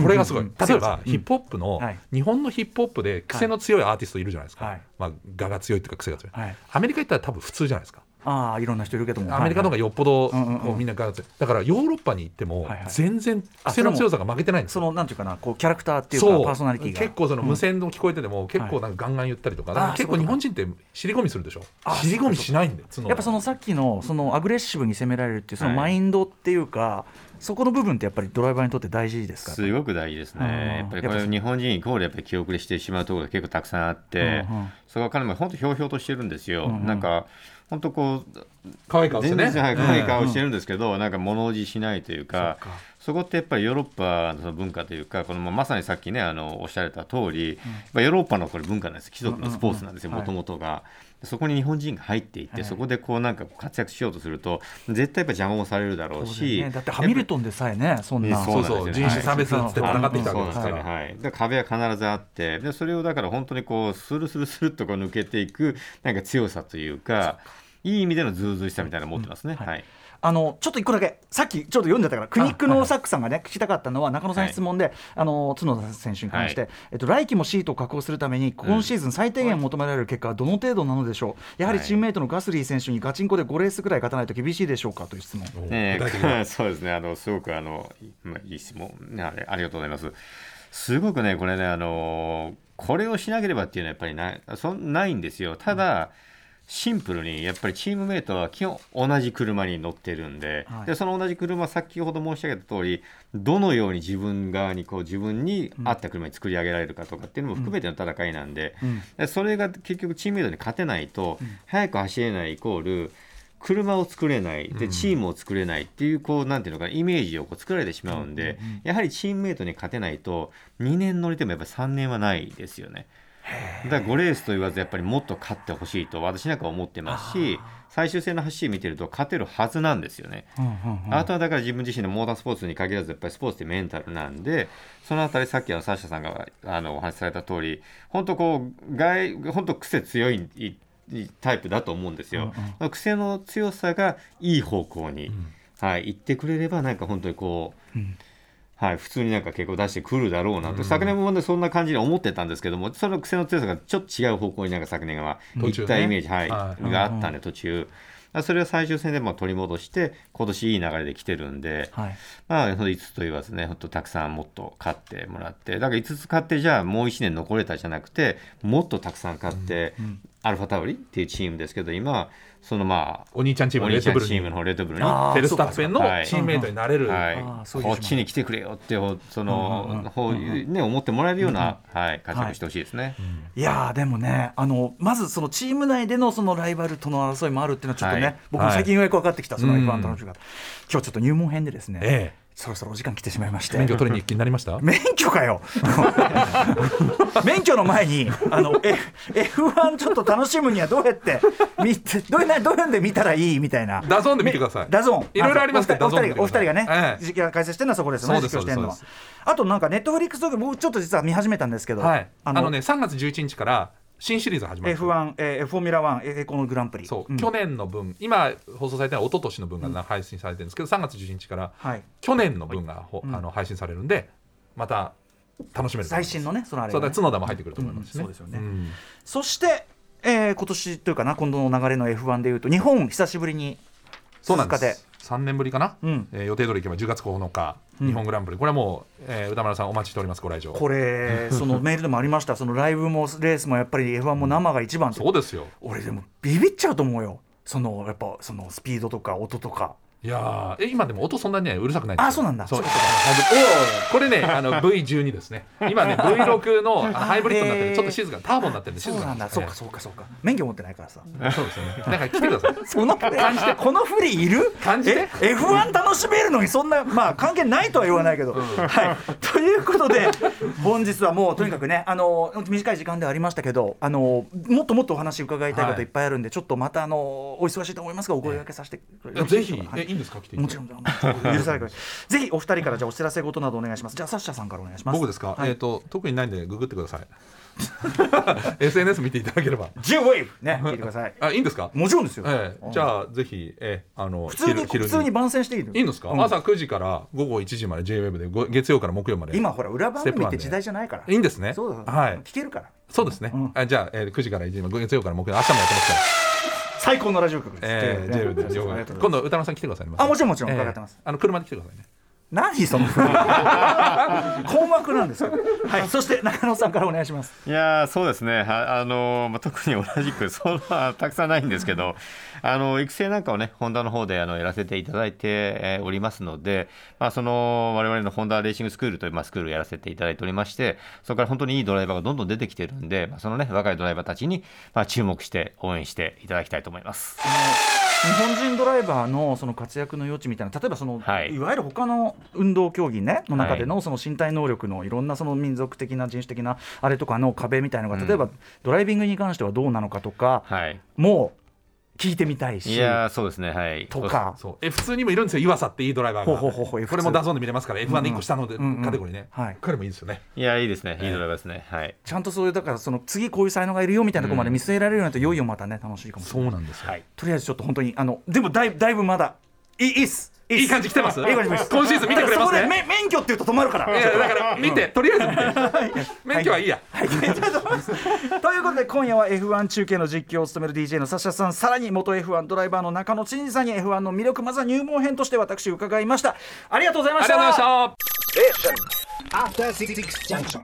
Speaker 4: これがすごい、
Speaker 2: うんうん
Speaker 4: 例えば、
Speaker 2: うん。
Speaker 4: ヒップホップの、
Speaker 2: はい。
Speaker 4: 日本のヒップホップで癖の強いアーティストいるじゃないですか、
Speaker 2: はい。
Speaker 4: まあ、我が強いっていうか癖が強い、
Speaker 2: はい。
Speaker 4: アメリカ行ったら多分普通じゃないですか
Speaker 2: ああいろんな人いるけども。
Speaker 4: アメリカの方がよっぽど
Speaker 2: うんう
Speaker 4: みんな我が強いだからヨーロッパに行っても全然癖の強さが負けてないんですよ。
Speaker 2: そのなんていうかなこうキャラクターっていうか
Speaker 4: そう。
Speaker 2: パーソナリティが。
Speaker 4: 結構その無線の聞こえてても、結構なんかガンガン言ったりとか,、結構日本人って尻込みするでしょ。尻込みしないんだよ角田
Speaker 2: やっぱそのさっきのそのアグレッシブに攻められるっていうその
Speaker 5: はい
Speaker 2: マインドっていうか、そこの部分ってやっぱりドライバーにとって大事ですか？
Speaker 5: すごく大事です
Speaker 2: うん。
Speaker 5: ね。やっぱりこれ日本人イコールやっぱり気遅れしてしまうところが結構たくさんあって、
Speaker 2: うんうん。
Speaker 5: そこは彼も本当ひょうひょうとしてるんですよ。
Speaker 2: うんうん。
Speaker 5: なんか本当こう
Speaker 4: 可愛い顔してね。
Speaker 5: 全然はい可愛い顔してるんですけど、なんか物おじしないというか
Speaker 2: そ
Speaker 5: こってやっぱりヨーロッパの文化というかこのまさにさっきねあのおっしゃられた通り、やっぱヨーロッパのこれ文化なんです貴族のスポーツなんですよ
Speaker 2: うん。うんうん
Speaker 5: もともとが。そこに日本人が入っていって、
Speaker 2: はい。
Speaker 5: そこでこうなんか活躍しようとすると絶対やっぱ邪魔もされるだろうし、
Speaker 2: よね。だってハミルトンでさえねそんな。
Speaker 5: そう
Speaker 4: そう人種差別って戦ってきたわけですから、
Speaker 5: そうなんですよね、はい、壁は必ずあってでそれをだから本当にこうスルスルスルっとこう抜けていくなんか強さというかいい意味でのズうずうしさみたいなの持ってますね、
Speaker 2: うん。
Speaker 5: はい
Speaker 2: あのちょっと一個だけさっきちょっと読んでたから苦肉のサックさんがね聞きたかったのは中野さんに質問で、あの角田選手に関して、
Speaker 5: は
Speaker 2: えっと、来季もシートを確保するために今シーズン最低限求められる結果はどの程度なのでしょう？やはりチームメイトのガスリー選手にガチンコで5レースぐらい勝たないと厳しいでしょうかという質問。
Speaker 5: ね [LAUGHS] そうですね。あのすごくあの、まあ、いい質問、ね、あれありがとうございます。すごくねこれねあのこれをしなければっていうのはやっぱりないそんないんですよ。ただ、シンプルにやっぱりチームメイトは基本同じ車に乗ってるんで,、
Speaker 2: はい。
Speaker 5: でその同じ車先ほど申し上げた通りどのように自分側にこう自分に合った車に作り上げられるかとかっていうのも含めての戦いなんで,、
Speaker 2: うん。
Speaker 5: でそれが結局チームメイトに勝てないと、速く走れないイコール車を作れないでチームを作れないっていうこうなんていうのかなイメージをこう作られてしまうんで、やはりチームメイトに勝てないと2年乗れてもやっぱり3年はないですよね。だから5レースと言わずやっぱりもっと勝ってほしいと私なんかは思ってますし最終戦の走り見てると勝てるはずなんですよね。
Speaker 2: うんうんうん。
Speaker 5: あとはだから自分自身のモータースポーツに限らずやっぱりスポーツってメンタルなんでそのあたりさっきのサッシャさんがあのお話しされた通り本当こう外本当癖強いタイプだと思うんですよ。癖の強さがいい方向に、はい、行ってくれればなんか本当にこう、
Speaker 2: ん
Speaker 5: はい、普通になんか結構出してくるだろうなと、昨年もねそんな感じに思ってたんですけどもその癖の強さがちょっと違う方向になんか昨年は行ったイメージ、はい
Speaker 4: はい
Speaker 5: があったんで途中。それを最終戦でも取り戻して今年いい流れで来てるんで、
Speaker 2: はい。
Speaker 5: まあ、5つと言わずね、本当たくさんもっと勝ってもらって、だから5つ勝って、じゃあもう1年残れたじゃなくて、もっとたくさん勝って、アルファタウリっていうチームですけど、今、そのまあ、
Speaker 4: お兄ちゃんチーム
Speaker 5: お
Speaker 4: のレッドブル
Speaker 5: チームの方レッドブルに、
Speaker 4: フェルスタッフェンの
Speaker 5: はい。
Speaker 4: チームメイトになれる、
Speaker 5: い。
Speaker 2: あーそういう
Speaker 5: こっちに。来てくれよって、ほその、ね、思ってもらえるような、はい、活躍してほしいですね。
Speaker 2: いやーでもねあのまずそのチーム内でのそのライバルとの争いもあるっていうのはちょっとね、
Speaker 5: はい。
Speaker 2: 僕も最近ようやく分かってきた、その
Speaker 4: うん。
Speaker 2: F1 楽しみ方、今日ちょっと入門編でですね、
Speaker 4: え
Speaker 2: そろそろお時間来てしまいまし
Speaker 4: え、
Speaker 2: て。
Speaker 4: 免許取りに行きになりました？
Speaker 2: 免許かよ。[LAUGHS] 免許の前にあの、F、F1 ちょっと楽しむにはどうやって見てどうやどうやって見たらいいみたいな。
Speaker 4: DAZN で見てください。
Speaker 2: DAZN。
Speaker 4: いろいろありますけど
Speaker 2: お二人お二人がね、
Speaker 4: ええ。
Speaker 2: 実況解説してるのはそこですよね実況してるのは。あとなんか Netflix とか僕ちょっと実は見始めたんですけど、
Speaker 4: はい、あのね3月11日から新シリーズ始まる。
Speaker 2: F1、えーフォーミュラ1えーこのグランプリ。
Speaker 4: そう、
Speaker 2: ん。
Speaker 4: 去年の分今放送されてるのは一昨年の分が配信されてるんですけど、3月11日から
Speaker 2: はい。
Speaker 4: 去年の分がほ、あの配信されるんでまた楽しめる
Speaker 2: 最新のねそのあれ
Speaker 4: そう
Speaker 2: がね
Speaker 4: だ角田も入ってくると思いますしね、
Speaker 2: うん。そうですよね。
Speaker 4: ん。
Speaker 2: そして、えー今年というかな今度の流れの F1 でいうと日本久しぶりに
Speaker 4: そうなんで
Speaker 2: 鈴
Speaker 4: す3年ぶりかな、
Speaker 2: うん。
Speaker 4: えー予定通り行けば10月9日、日本グランプリ。これはもう、えー歌丸さんお待ちしておりますご来場。
Speaker 2: これ [LAUGHS] そのメールでもありました。そのライブもレースもやっぱり F1 も生が一番って
Speaker 4: そうですよ。
Speaker 2: 俺でもビビっちゃうと思うよ。そのやっぱそのスピードとか音とか
Speaker 4: いやーえ今でも音そんなにねうるさくない
Speaker 2: あそうなんだ。
Speaker 4: そう。これねあの V12 ですね。今ね V6 のハイブリッドになってちょっと静かターボになってるんで静
Speaker 2: そう
Speaker 4: か
Speaker 2: なんだ。そうかそうかそうか。免許持ってないからさ。
Speaker 4: うそうですよね。だから来てください。
Speaker 2: その感じて。この振りいる？
Speaker 4: 感じて。
Speaker 2: え F1 楽しめるのにそんなまあ関係ないとは言わないけど、はい。ということで本日はもうとにかくねあの短い時間ではありましたけどあのもっともっとお話伺いたいこといっぱいあるんで、ちょっとまたあのお忙しいと思いますがお声掛けさせて
Speaker 4: ぜひ。
Speaker 2: はい
Speaker 4: んです。か来て
Speaker 2: もちろん。許されるぜひお二人からじゃあお知らせ事などお願いします。じゃあサッシャさんからお願いします。
Speaker 4: 僕ですか、
Speaker 2: はい。
Speaker 4: えっ、と特にないんでググってください。[LAUGHS] SNS 見ていただければ。
Speaker 2: J-WAVE ね聞いてください。
Speaker 4: あいいんですか？
Speaker 2: もちろんですよ、
Speaker 4: ええ。じゃあぜひえあの
Speaker 2: 普通に
Speaker 4: 昼
Speaker 2: 普通に番宣していいの
Speaker 4: いいんですか、
Speaker 2: うん。
Speaker 4: 朝9時から午後1時まで JWEB でご月曜から木曜まで。
Speaker 2: 今ほら裏番組って時代じゃないから。
Speaker 4: いいんですね。
Speaker 2: そうだ、
Speaker 4: はい。
Speaker 2: 聞けるから。
Speaker 4: そうですね、
Speaker 2: うん。
Speaker 4: あじゃあ、えー、9時から1時まで月曜から木曜明日もやってますから
Speaker 2: 最高のラジオ局です、
Speaker 4: 今度歌野さん来てくださいね。
Speaker 2: あもちろんもちろん
Speaker 4: ええ
Speaker 2: 伺ってます。
Speaker 4: あの車で来てくださいね
Speaker 2: 何その困惑なんですよ。[LAUGHS] はい。そして中野さんからお願いします。
Speaker 5: いやーそうですね、はあのまあ、特に同じく、そんなたくさんないんですけど、あの育成なんかをね、ホンダの方であのやらせていただいて、えーおりますので、まあ、その我々のホンダレーシングスクールという、まあ、スクールをやらせていただいておりまして、そこから本当にいいドライバーがどんどん出てきてるんで、まあ、そのね、若いドライバーたちに、まあ、注目して応援していただきたいと思います。
Speaker 2: 日本人ドライバーのその活躍の余地みたいな例えばその、
Speaker 5: はい。
Speaker 2: い、わゆる他の運動競技ねの中で
Speaker 5: は
Speaker 2: のその身体能力のいろんなその民族的な人種的なあれとかの壁みたいなのが
Speaker 5: うん。
Speaker 2: 例えばドライビングに関してはどうなのかとか、
Speaker 5: はい、
Speaker 2: もう聞いてみたいし。
Speaker 5: いやーそうですね、はい。
Speaker 2: とか。
Speaker 4: そう。え普通にもいるんですよ。岩佐っていいドライバーが。
Speaker 2: ほうほうほうほう。
Speaker 4: これも DAZN で見れますから F1 で1個下のカテゴリーね、
Speaker 2: はい。
Speaker 4: 彼もいいですよね。
Speaker 5: いやーいいですね、いいドライバーですね。はい。
Speaker 2: ちゃんとそういうだからその次こういう才能がいるよみたいなところまで見据えられるようになるといよいよまたね楽しいかもしれない。
Speaker 4: なんですよ、
Speaker 5: はい。
Speaker 2: とりあえずちょっと本当にあのでもだいだいぶまだいいいいっす。い
Speaker 4: いい感じ来てます？
Speaker 2: いい感じです。
Speaker 4: 今シーズン見てくれますね。
Speaker 2: そこでめ免許って言うと止まるから。
Speaker 4: いやだから見て、とりあえず見て。免許はいいや、
Speaker 2: はい、ということで今夜は F1 中継の実況を務める DJ のサッシャさんさらに元 F1 ドライバーの中野真二さんに F1 の魅力まずは入門編として私伺いました。ありがとうございま
Speaker 4: あり
Speaker 2: した
Speaker 4: がとうございました